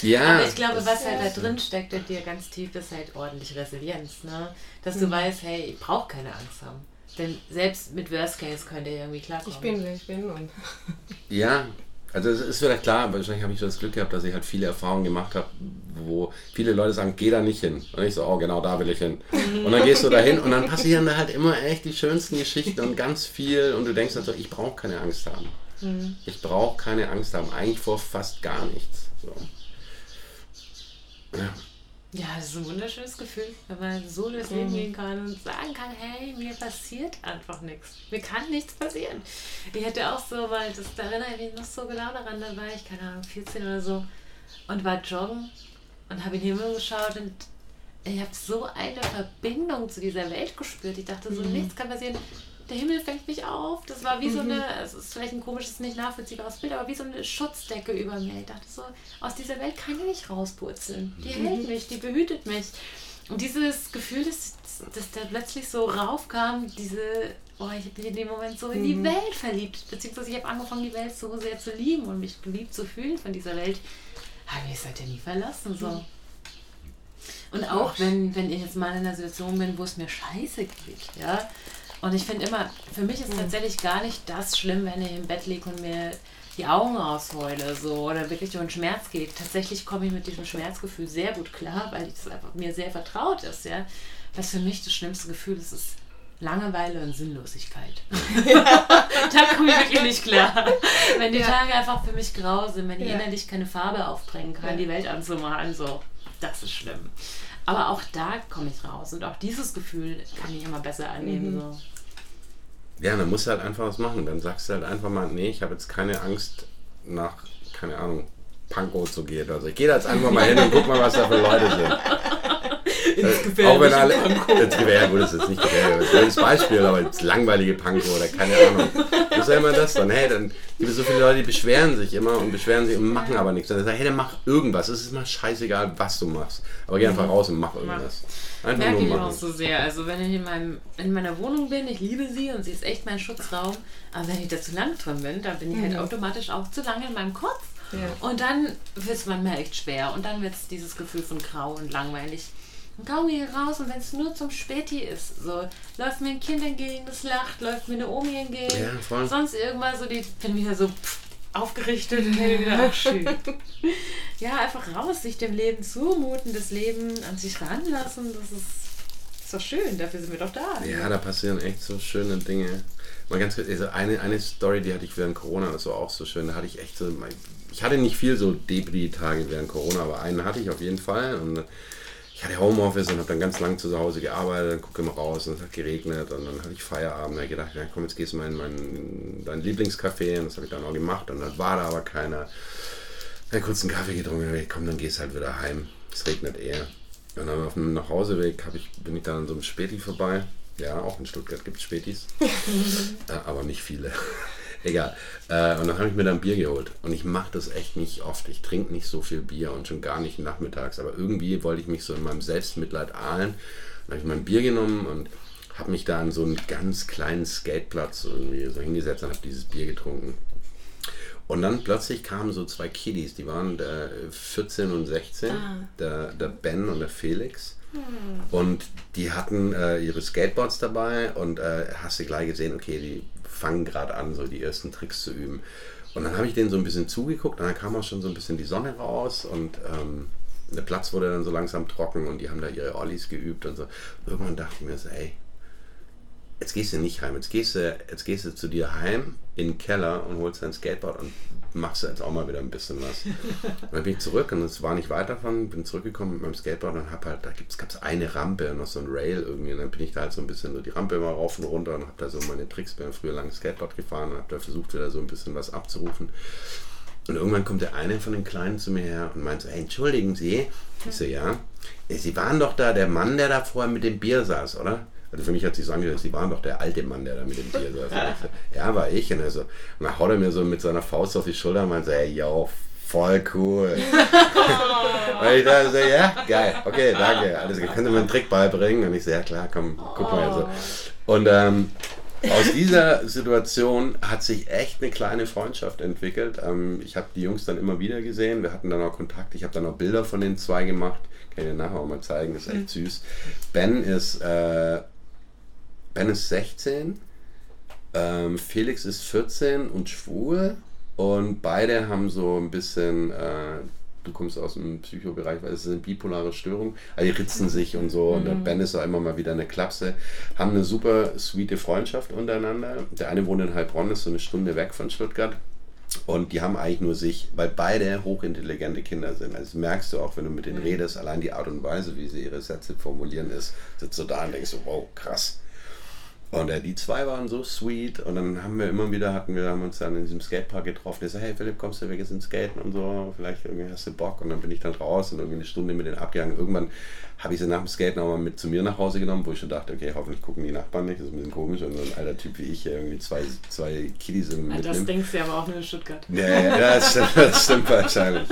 Ja,
Aber ich glaube, was halt da drin steckt in dir ganz tief, ist halt ordentlich Resilienz. Ne? Dass du weißt, hey, ich brauche keine Angst haben. Denn selbst mit Worst Case könnt ihr irgendwie klarkommen.
Ich bin, ich bin. Und
Ja, also es ist vielleicht klar, aber wahrscheinlich habe ich so das Glück gehabt, dass ich halt viele Erfahrungen gemacht habe, wo viele Leute sagen, geh da nicht hin. Und ich so, oh genau, da will ich hin. Und dann gehst du da hin und dann passieren da halt immer echt die schönsten Geschichten und ganz viel und du denkst halt so, ich brauche keine Angst haben. Ich brauche keine Angst haben, eigentlich vor fast gar nichts. So. Ja.
Ja, das ist ein wunderschönes Gefühl, wenn man so durchs Leben gehen kann und sagen kann, hey, mir passiert einfach nichts. Mir kann nichts passieren. Ich hätte auch so, weil das da erinnere ich mich noch so genau daran, da war ich, keine Ahnung, 14 oder so und war joggen und habe in den Himmel geschaut und ich habe so eine Verbindung zu dieser Welt gespürt. Ich dachte so, nichts kann passieren. Der Himmel fängt mich auf. Das war wie so eine, es ist vielleicht ein komisches, nicht nachvollziehbares Bild, aber wie so eine Schutzdecke über mir. Ich dachte so, aus dieser Welt kann ich nicht rauspurzeln. Die hält mich, die behütet mich. Und dieses Gefühl, dass, dass da plötzlich so raufkam, diese, oh, ich mich in dem Moment so in die Welt verliebt. Beziehungsweise ich habe angefangen, die Welt so sehr zu lieben und mich geliebt zu fühlen von dieser Welt. Habe mich seitdem nie verlassen. So. Und auch wenn, wenn ich jetzt mal in einer Situation bin, wo es mir scheiße geht, ja. Und ich finde immer, für mich ist tatsächlich gar nicht das schlimm, wenn ich im Bett liege und mir die Augen ausheule, so, oder wirklich durch den Schmerz geht. Tatsächlich komme ich mit diesem Schmerzgefühl sehr gut klar, weil das einfach mir sehr vertraut ist, ja. Was für mich das schlimmste Gefühl ist, ist Langeweile und Sinnlosigkeit. da komme ich wirklich nicht klar. Wenn die
Ja.
Tage einfach für mich grau sind, wenn ich
Ja.
innerlich keine Farbe aufbringen kann,
Ja.
die Welt anzumalen, so, das ist schlimm. Aber auch da komme ich raus und auch dieses Gefühl kann ich immer besser annehmen. So.
Ja, dann musst du halt einfach was machen. Dann sagst du halt einfach mal, nee, ich habe jetzt keine Angst nach, keine Ahnung, Pankow zu gehen. Also ich gehe da jetzt einfach mal hin und guck mal, was da für Leute sind. Ins auch wenn alle. Jetzt, ja, gut, das ist jetzt nicht gefährlich, das ist ein Beispiel, aber das langweilige Panko oder keine Ahnung. Das ist ja immer das dann. Hey, dann gibt es so viele Leute, die beschweren sich immer und beschweren sich und machen aber nichts. Dann sagen, hey, dann mach irgendwas. Es ist mal scheißegal, was du machst. Aber geh einfach raus und mach irgendwas.
Einfach Merke ich auch so sehr. Also wenn ich in, meinem, in meiner Wohnung bin, ich liebe sie und sie ist echt mein Schutzraum. Aber wenn ich da zu lange drin bin, dann bin ich halt mhm. halt automatisch auch zu lange in meinem Kopf. Ja. Und dann wird es manchmal echt schwer. Und dann wird es dieses Gefühl von grau und langweilig. Und kaum gehe ich raus und wenn es nur zum Späti ist, so läuft mir ein Kind entgegen, das lacht, läuft mir eine Omi entgegen, ja, sonst irgendwas so, die bin wieder so pff, aufgerichtet und wieder, schön. ja, einfach raus, sich dem Leben zumuten, das Leben an sich ranlassen, das ist, ist doch schön, dafür sind wir doch da.
Ja, da passieren echt so schöne Dinge. Mal ganz kurz, also eine, eine Story, die hatte ich während Corona, das war auch so schön, da hatte ich echt so, ich hatte nicht viel so Debris-Tage während Corona, aber einen hatte ich auf jeden Fall und ich hatte Homeoffice und habe dann ganz lang zu Hause gearbeitet, dann gucke immer raus und es hat geregnet und dann hatte ich Feierabend. Da habe ich gedacht, ja, komm, jetzt gehst du mal in mein, dein Lieblingscafé und das habe ich dann auch gemacht und dann war da aber keiner. Dann kurz einen Kaffee getrunken und komm, dann gehst halt wieder heim. Es regnet eher. Und dann auf dem Nachhauseweg ich, bin ich dann an so einem Späti vorbei. Ja, auch in Stuttgart gibt es Spätis, äh, aber nicht viele. Egal. Äh, und dann habe ich mir dann Bier geholt. Und ich mache das echt nicht oft. Ich trinke nicht so viel Bier und schon gar nicht nachmittags. Aber irgendwie wollte ich mich so in meinem Selbstmitleid ahlen. Dann habe ich mein Bier genommen und habe mich da an so einen ganz kleinen Skateplatz irgendwie so hingesetzt und habe dieses Bier getrunken. Und dann plötzlich kamen so zwei Kiddies, die waren der 14 und 16, ah. der, der Ben und der Felix. Hm. Und die hatten äh, ihre Skateboards dabei und äh, hast du gleich gesehen, okay, die fangen gerade an, so die ersten Tricks zu üben. Und dann habe ich denen so ein bisschen zugeguckt und dann kam auch schon so ein bisschen die Sonne raus und ähm, der Platz wurde dann so langsam trocken und die haben da ihre Ollies geübt und so. Und irgendwann dachte ich mir so, ey, jetzt gehst du nicht heim, jetzt gehst du, jetzt gehst du zu dir heim in den Keller und holst dein Skateboard und machst du jetzt auch mal wieder ein bisschen was. Und dann bin ich zurück und es war nicht weit davon, bin zurückgekommen mit meinem Skateboard und hab halt, da gab es eine Rampe und noch so ein Rail irgendwie und dann bin ich da halt so ein bisschen so die Rampe immer rauf und runter und hab da so meine Tricks, bin früher lang Skateboard gefahren und hab da versucht wieder so ein bisschen was abzurufen. Und irgendwann kommt der eine von den Kleinen zu mir her und meint so, hey, entschuldigen Sie. Ich so, ja. Sie waren doch da der Mann, der da vorher mit dem Bier saß, oder? Also für mich hat sich so angehört, sie waren doch der alte Mann, der da mit dem Tier saß. So, ja, war ich. Und, also, und dann haut er mir so mit seiner Faust auf die Schulter und meinte, ey, yo, voll cool. und ich dachte so, ja, geil, okay, danke. Alles, könnt ihr mir einen Trick beibringen? Und ich so, ja klar, komm, guck mal. Also. Und ähm, aus dieser Situation hat sich echt eine kleine Freundschaft entwickelt. Ähm, ich habe die Jungs dann immer wieder gesehen. Wir hatten dann auch Kontakt. Ich habe dann auch Bilder von den zwei gemacht. Kann ich dir nachher auch mal zeigen. Das ist echt mhm. süß. Ben ist äh, Ben ist 16, ähm, Felix ist 14 und schwul. Und beide haben so ein bisschen, äh, du kommst aus dem Psychobereich, weil es ist eine bipolare Störung. Also die ritzen sich und so. Mhm. Und der Ben ist auch immer mal wieder eine Klapse. Haben eine super sweete Freundschaft untereinander. Der eine wohnt in Heilbronn, ist so eine Stunde weg von Stuttgart. Und die haben eigentlich nur sich, weil beide hochintelligente Kinder sind. Also das merkst du auch, wenn du mit denen mhm. redest, allein die Art und Weise, wie sie ihre Sätze formulieren, ist, sitzt du da und denkst so, wow, krass. Und äh, die zwei waren so sweet und dann haben wir immer wieder, hatten wir, haben uns dann in diesem Skatepark getroffen. Der so, hey Philipp, kommst du, wir sind skaten und so, vielleicht irgendwie hast du Bock. Und dann bin ich dann raus und irgendwie eine Stunde mit denen abgegangen. Irgendwann habe ich sie nach dem Skaten auch mal mit zu mir nach Hause genommen, wo ich schon dachte, okay, hoffentlich gucken die Nachbarn nicht, das ist ein bisschen komisch. Und so ein alter Typ wie ich hier irgendwie zwei, zwei Kiddies im
ja, Das denkst du aber auch nur in Stuttgart.
Ja, ja, das stimmt, das stimmt wahrscheinlich.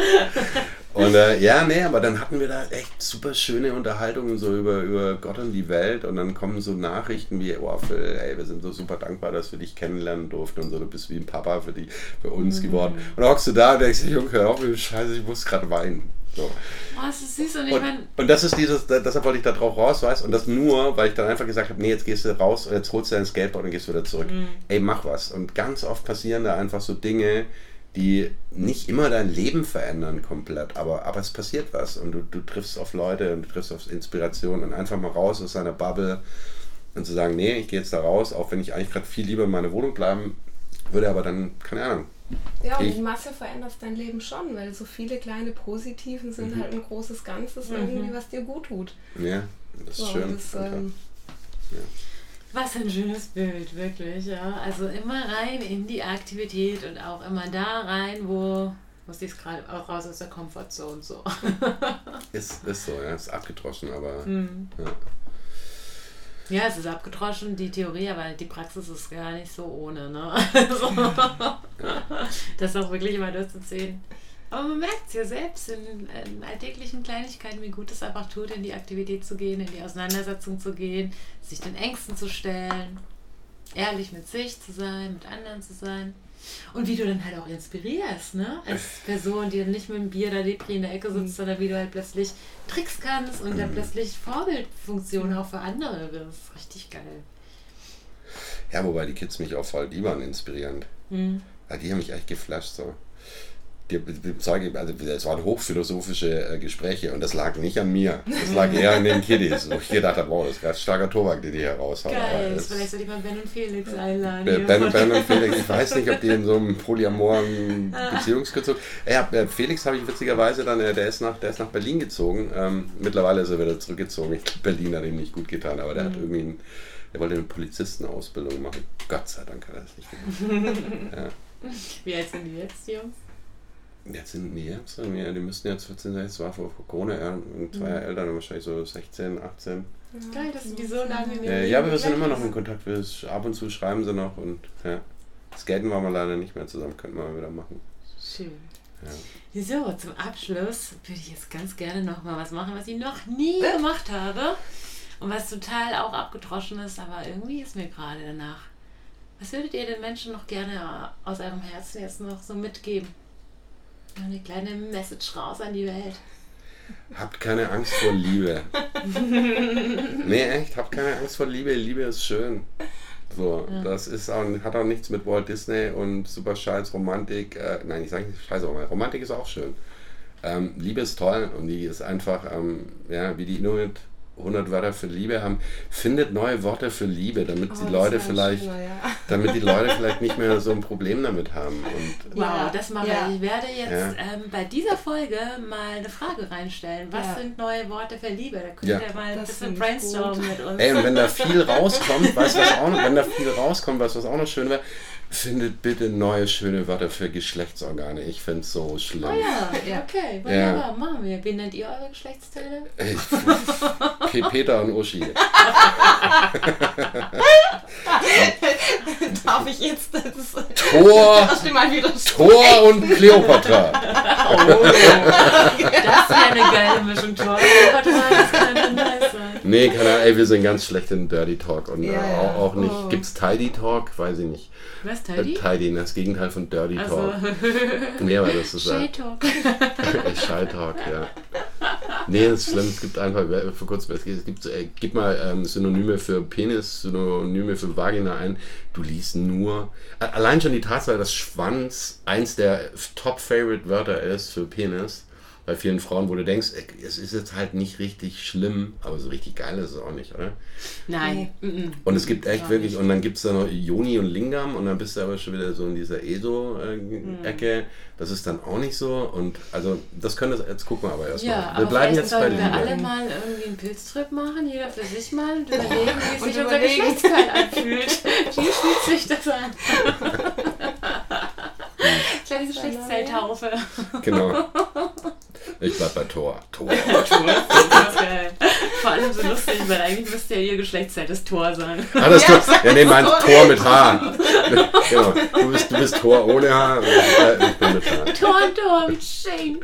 Und äh, ja, nee, aber dann hatten wir da echt super schöne Unterhaltungen so über, über Gott und die Welt und dann kommen so Nachrichten wie, oh Phil, ey, wir sind so super dankbar, dass wir dich kennenlernen durften und so, du bist wie ein Papa für, die, für uns mhm. geworden. Und dann hockst du da und denkst, Junge, hör auf, Scheiße, ich muss gerade weinen. So.
Oh, das ist süß und ich
und, und das ist dieses, deshalb wollte ich da drauf raus, weißt und das nur, weil ich dann einfach gesagt habe, nee, jetzt gehst du raus jetzt holst du dein Skateboard und gehst wieder zurück. Mhm. Ey, mach was. Und ganz oft passieren da einfach so Dinge, die nicht immer dein Leben verändern komplett, aber, aber es passiert was und du, du triffst auf Leute und du triffst auf Inspiration und einfach mal raus aus seiner Bubble und zu sagen, nee, ich gehe jetzt da raus, auch wenn ich eigentlich gerade viel lieber in meiner Wohnung bleiben würde, aber dann, keine Ahnung.
Ja, und die Masse verändert dein Leben schon, weil so viele kleine Positiven sind mhm. halt ein großes Ganzes mhm. irgendwie, was dir gut tut.
Ja, das ist so, schön. Das, ähm,
ja. Was ein schönes Bild, wirklich, ja. Also immer rein in die Aktivität und auch immer da rein, wo Muss ich gerade auch raus aus der Comfortzone so.
ist, ist so, ja, ist abgedroschen, aber
Mhm.
ja.
Ja, es ist abgedroschen, die Theorie, aber die Praxis ist gar nicht so ohne, ne? Also, das auch wirklich immer durchzuziehen. Aber man merkt es ja selbst in, in alltäglichen Kleinigkeiten, wie gut es einfach tut, in die Aktivität zu gehen, in die Auseinandersetzung zu gehen, sich den Ängsten zu stellen, ehrlich mit sich zu sein, mit anderen zu sein. Und wie du dann halt auch inspirierst, ne? Als Person, die dann nicht mit dem Bier oder Lepri in der Ecke sitzt, sondern wie du halt plötzlich Tricks kannst und dann plötzlich Vorbildfunktion auch für andere wirst. Richtig geil.
ja, wobei die Kids mich auch voll, die waren inspirierend.
Mhm.
Ja, die haben mich echt geflasht so. Zeuge, also es waren hochphilosophische äh, Gespräche und das lag nicht an mir. Das lag eher an den Kiddies. Wo ich gedacht habe, wow, das ist ganz starker Tobak, den die hier raushauen.
Geil. Vielleicht sollte ich mal Ben und Felix einladen.
Ben, ben und Felix, ich weiß nicht, ob die in so einem polyamoren Beziehungskürzung. Ja, äh, Felix habe ich witzigerweise dann, äh, der ist nach, der ist nach Berlin gezogen. Ähm, mittlerweile ist er wieder zurückgezogen. Ich Berlin hat ihm nicht gut getan, aber der hat irgendwie, ein, der wollte eine Polizistenausbildung machen. Gott sei Dank hat er das nicht gemacht. ja.
Wie alt sind die jetzt, die Jungs?
Jetzt sind die jetzt, ja, die müssten jetzt 14 sein, es war vor Corona, ja, und zwei Jahre älter, dann wahrscheinlich so 16, 18.
Geil, dass die so lange ihrem
Äh, ja, aber wir sind immer noch in Kontakt, wir, ab und zu schreiben sie noch und ja. Skaten waren wir leider nicht mehr zusammen, könnten wir mal wieder machen.
Schön.
Ja.
So, zum Abschluss würde ich jetzt ganz gerne noch mal was machen, was ich noch nie gemacht habe. Und was total auch abgedroschen ist, aber irgendwie ist mir gerade danach. Was würdet ihr den Menschen noch gerne aus eurem Herzen jetzt noch so mitgeben? Eine kleine Message raus an die Welt.
Habt keine Angst vor Liebe. nee, echt, habt keine Angst vor Liebe. Liebe ist schön. So, das ist auch, hat auch nichts mit Walt Disney und super scheiß Romantik. Äh, nein, ich sage nicht scheiße, aber Romantik ist auch schön. Ähm, Liebe ist toll und die ist einfach, ähm, ja, wie die Inuit 100 Wörter für Liebe haben. Findet neue Worte für Liebe, damit
Oh,
die Leute
ein
vielleicht,
schöner, ja.
damit die Leute vielleicht nicht mehr so ein Problem damit haben. Und
Wow, das mache
ja.
ich. Ich werde jetzt
Ja.
ähm, bei dieser Folge mal eine Frage reinstellen. Was
Ja.
sind neue Worte für Liebe? Da könnt
Ja.
ihr mal ein
Das
bisschen
finde ich
brainstormen
gut.
mit uns.
Ey, und wenn da viel rauskommt, weißt du, was auch noch, wenn da viel rauskommt, du, was auch noch schön wäre? Findet bitte neue schöne Wörter für Geschlechtsorgane. Ich find's so schlimm.
Oh ja,
Ja.
okay,
Ja.
machen wir. Wie nennt ihr eure Geschlechtsteile?
Ich, P- Peter und Uschi.
Darf ich jetzt das,
Thor,
das mal wieder
Thor und Kleopatra.
Das wäre eine geile Mischung, Tor. Warte mal, das kann nice sein.
Nee, keine Ahnung, ey, wir sind ganz schlecht in Dirty Talk und äh,
ja.
auch, auch nicht.
Oh.
Gibt's Tidy Talk? Weiß ich nicht.
Was,
Äh,
Tidy?
Tidy, das Gegenteil von Dirty
Also,
Talk. Nee, aber das ist
Shy
äh,
Talk.
Shy Talk, ja. Nee, das ist schlimm. Es gibt einfach, vor kurzem, es gibt, äh, gib mal ähm, Synonyme für Penis, Synonyme für Vagina ein. Du liest nur. Allein schon die Tatsache, dass Schwanz eins der Top-Favorite-Wörter ist für Penis. Bei vielen Frauen, wo du denkst, ey, es ist jetzt halt nicht richtig schlimm, aber so richtig geil ist es auch nicht, oder?
Nein.
Und es gibt echt wirklich, und dann gibt es da noch Joni und Lingam und dann bist du aber schon wieder so in dieser ESO-Ecke. Das ist dann auch nicht so. Und also das können das, jetzt gucken wir aber erstmal.
Ja,
wir bleiben jetzt bei
sollten wir
Liebe.
alle mal irgendwie einen Pilztrip machen, jeder für sich mal und überlegen, wie
Und
sich unser. Geschlechtsteil anfühlt. Wie fühlt sich das an? Kleine Geschlechtsteiltaufe.
Genau. Ich bleib bei Tor. Tor.
Geil. Vor allem so lustig, weil eigentlich müsste ja ihr Geschlechtsteil das Tor sein.
Ah, das
Ja,
Tor. Ja, nee, mein Tor mit H. genau. Du bist, du bist Tor ohne H. und Ich bin mit H.
Tor Tor, wie schön.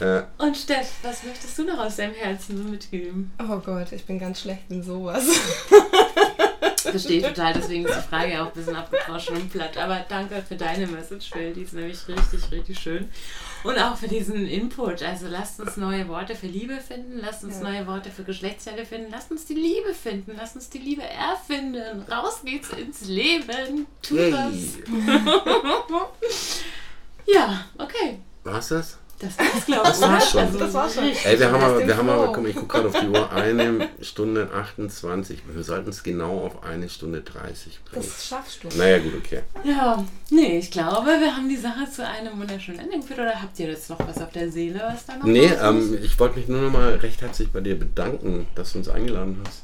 Ja.
Und Steff, was möchtest du noch aus deinem Herzen so mitgeben?
Oh Gott, ich bin ganz schlecht in sowas.
Verstehe ich total, deswegen ist die Frage auch ein bisschen abgedroschen und platt. Aber danke für deine Message, Phil. Die ist nämlich richtig, richtig schön. Und auch für diesen Input. Also lasst uns neue Worte für Liebe finden, lasst uns
Ja.
neue Worte für Geschlechtsteile finden, lasst uns die Liebe finden, lasst uns die Liebe erfinden. Raus geht's ins Leben. Tu das. Ja, okay.
War's das?
Das war's, glaube ich.
Das schon.
Das war's schon.
richtig.
Ey, wir haben aber, wir haben aber, mal, ich gucke gerade auf die Uhr, eine Stunde 28. Wir sollten es genau auf eine Stunde 30 bringen.
Das schaffst du.
Naja, gut, okay.
Ja, nee, ich glaube, wir haben die Sache zu einem wunderschönen Ende geführt. Oder habt ihr jetzt noch was auf der Seele, was da noch
Nee, ähm, ich wollte mich nur noch mal recht herzlich bei dir bedanken, dass du uns eingeladen hast.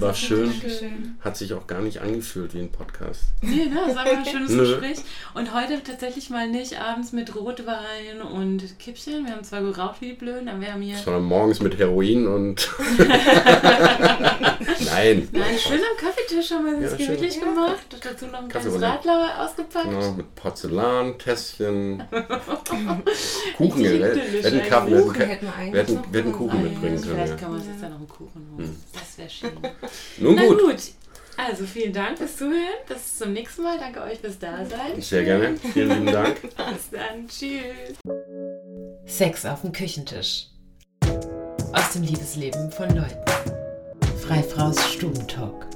War schön.
Dankeschön.
Hat sich auch gar nicht angefühlt wie ein Podcast.
Nee, ne, das war ein schönes. Gespräch. Und heute tatsächlich mal nicht abends mit Rotwein und Kippchen. Wir haben zwar geraucht wie die Blöden, aber wir haben hier.
Sondern morgens mit Heroin und. Nein.
Nein, schön am Kaffeetisch haben wir es
Ja, schön.
gemütlich gemacht. Und dazu noch ein
Kaffee
kleines Radler ausgepackt.
Genau, mit Porzellan, Tässchen, Kuchen. Wir hätten, wir hätten, Kaffee, wir hätten,
Kuchen hätten wir eigentlich
wir hätten,
noch
wir hätten Kuchen mitbringen können.
Vielleicht
Ja.
kann man uns jetzt ja noch einen Kuchen holen.
Hm.
Das wäre schön.
Nun
Na
gut.
gut. Also vielen Dank fürs Zuhören. Bis zum nächsten Mal. Danke euch fürs Dasein.
Sehr gerne. Vielen lieben Dank.
Bis dann. Tschüss.
Sex auf dem Küchentisch. Aus dem Liebesleben von Leuten. Freifraus Stubentalk.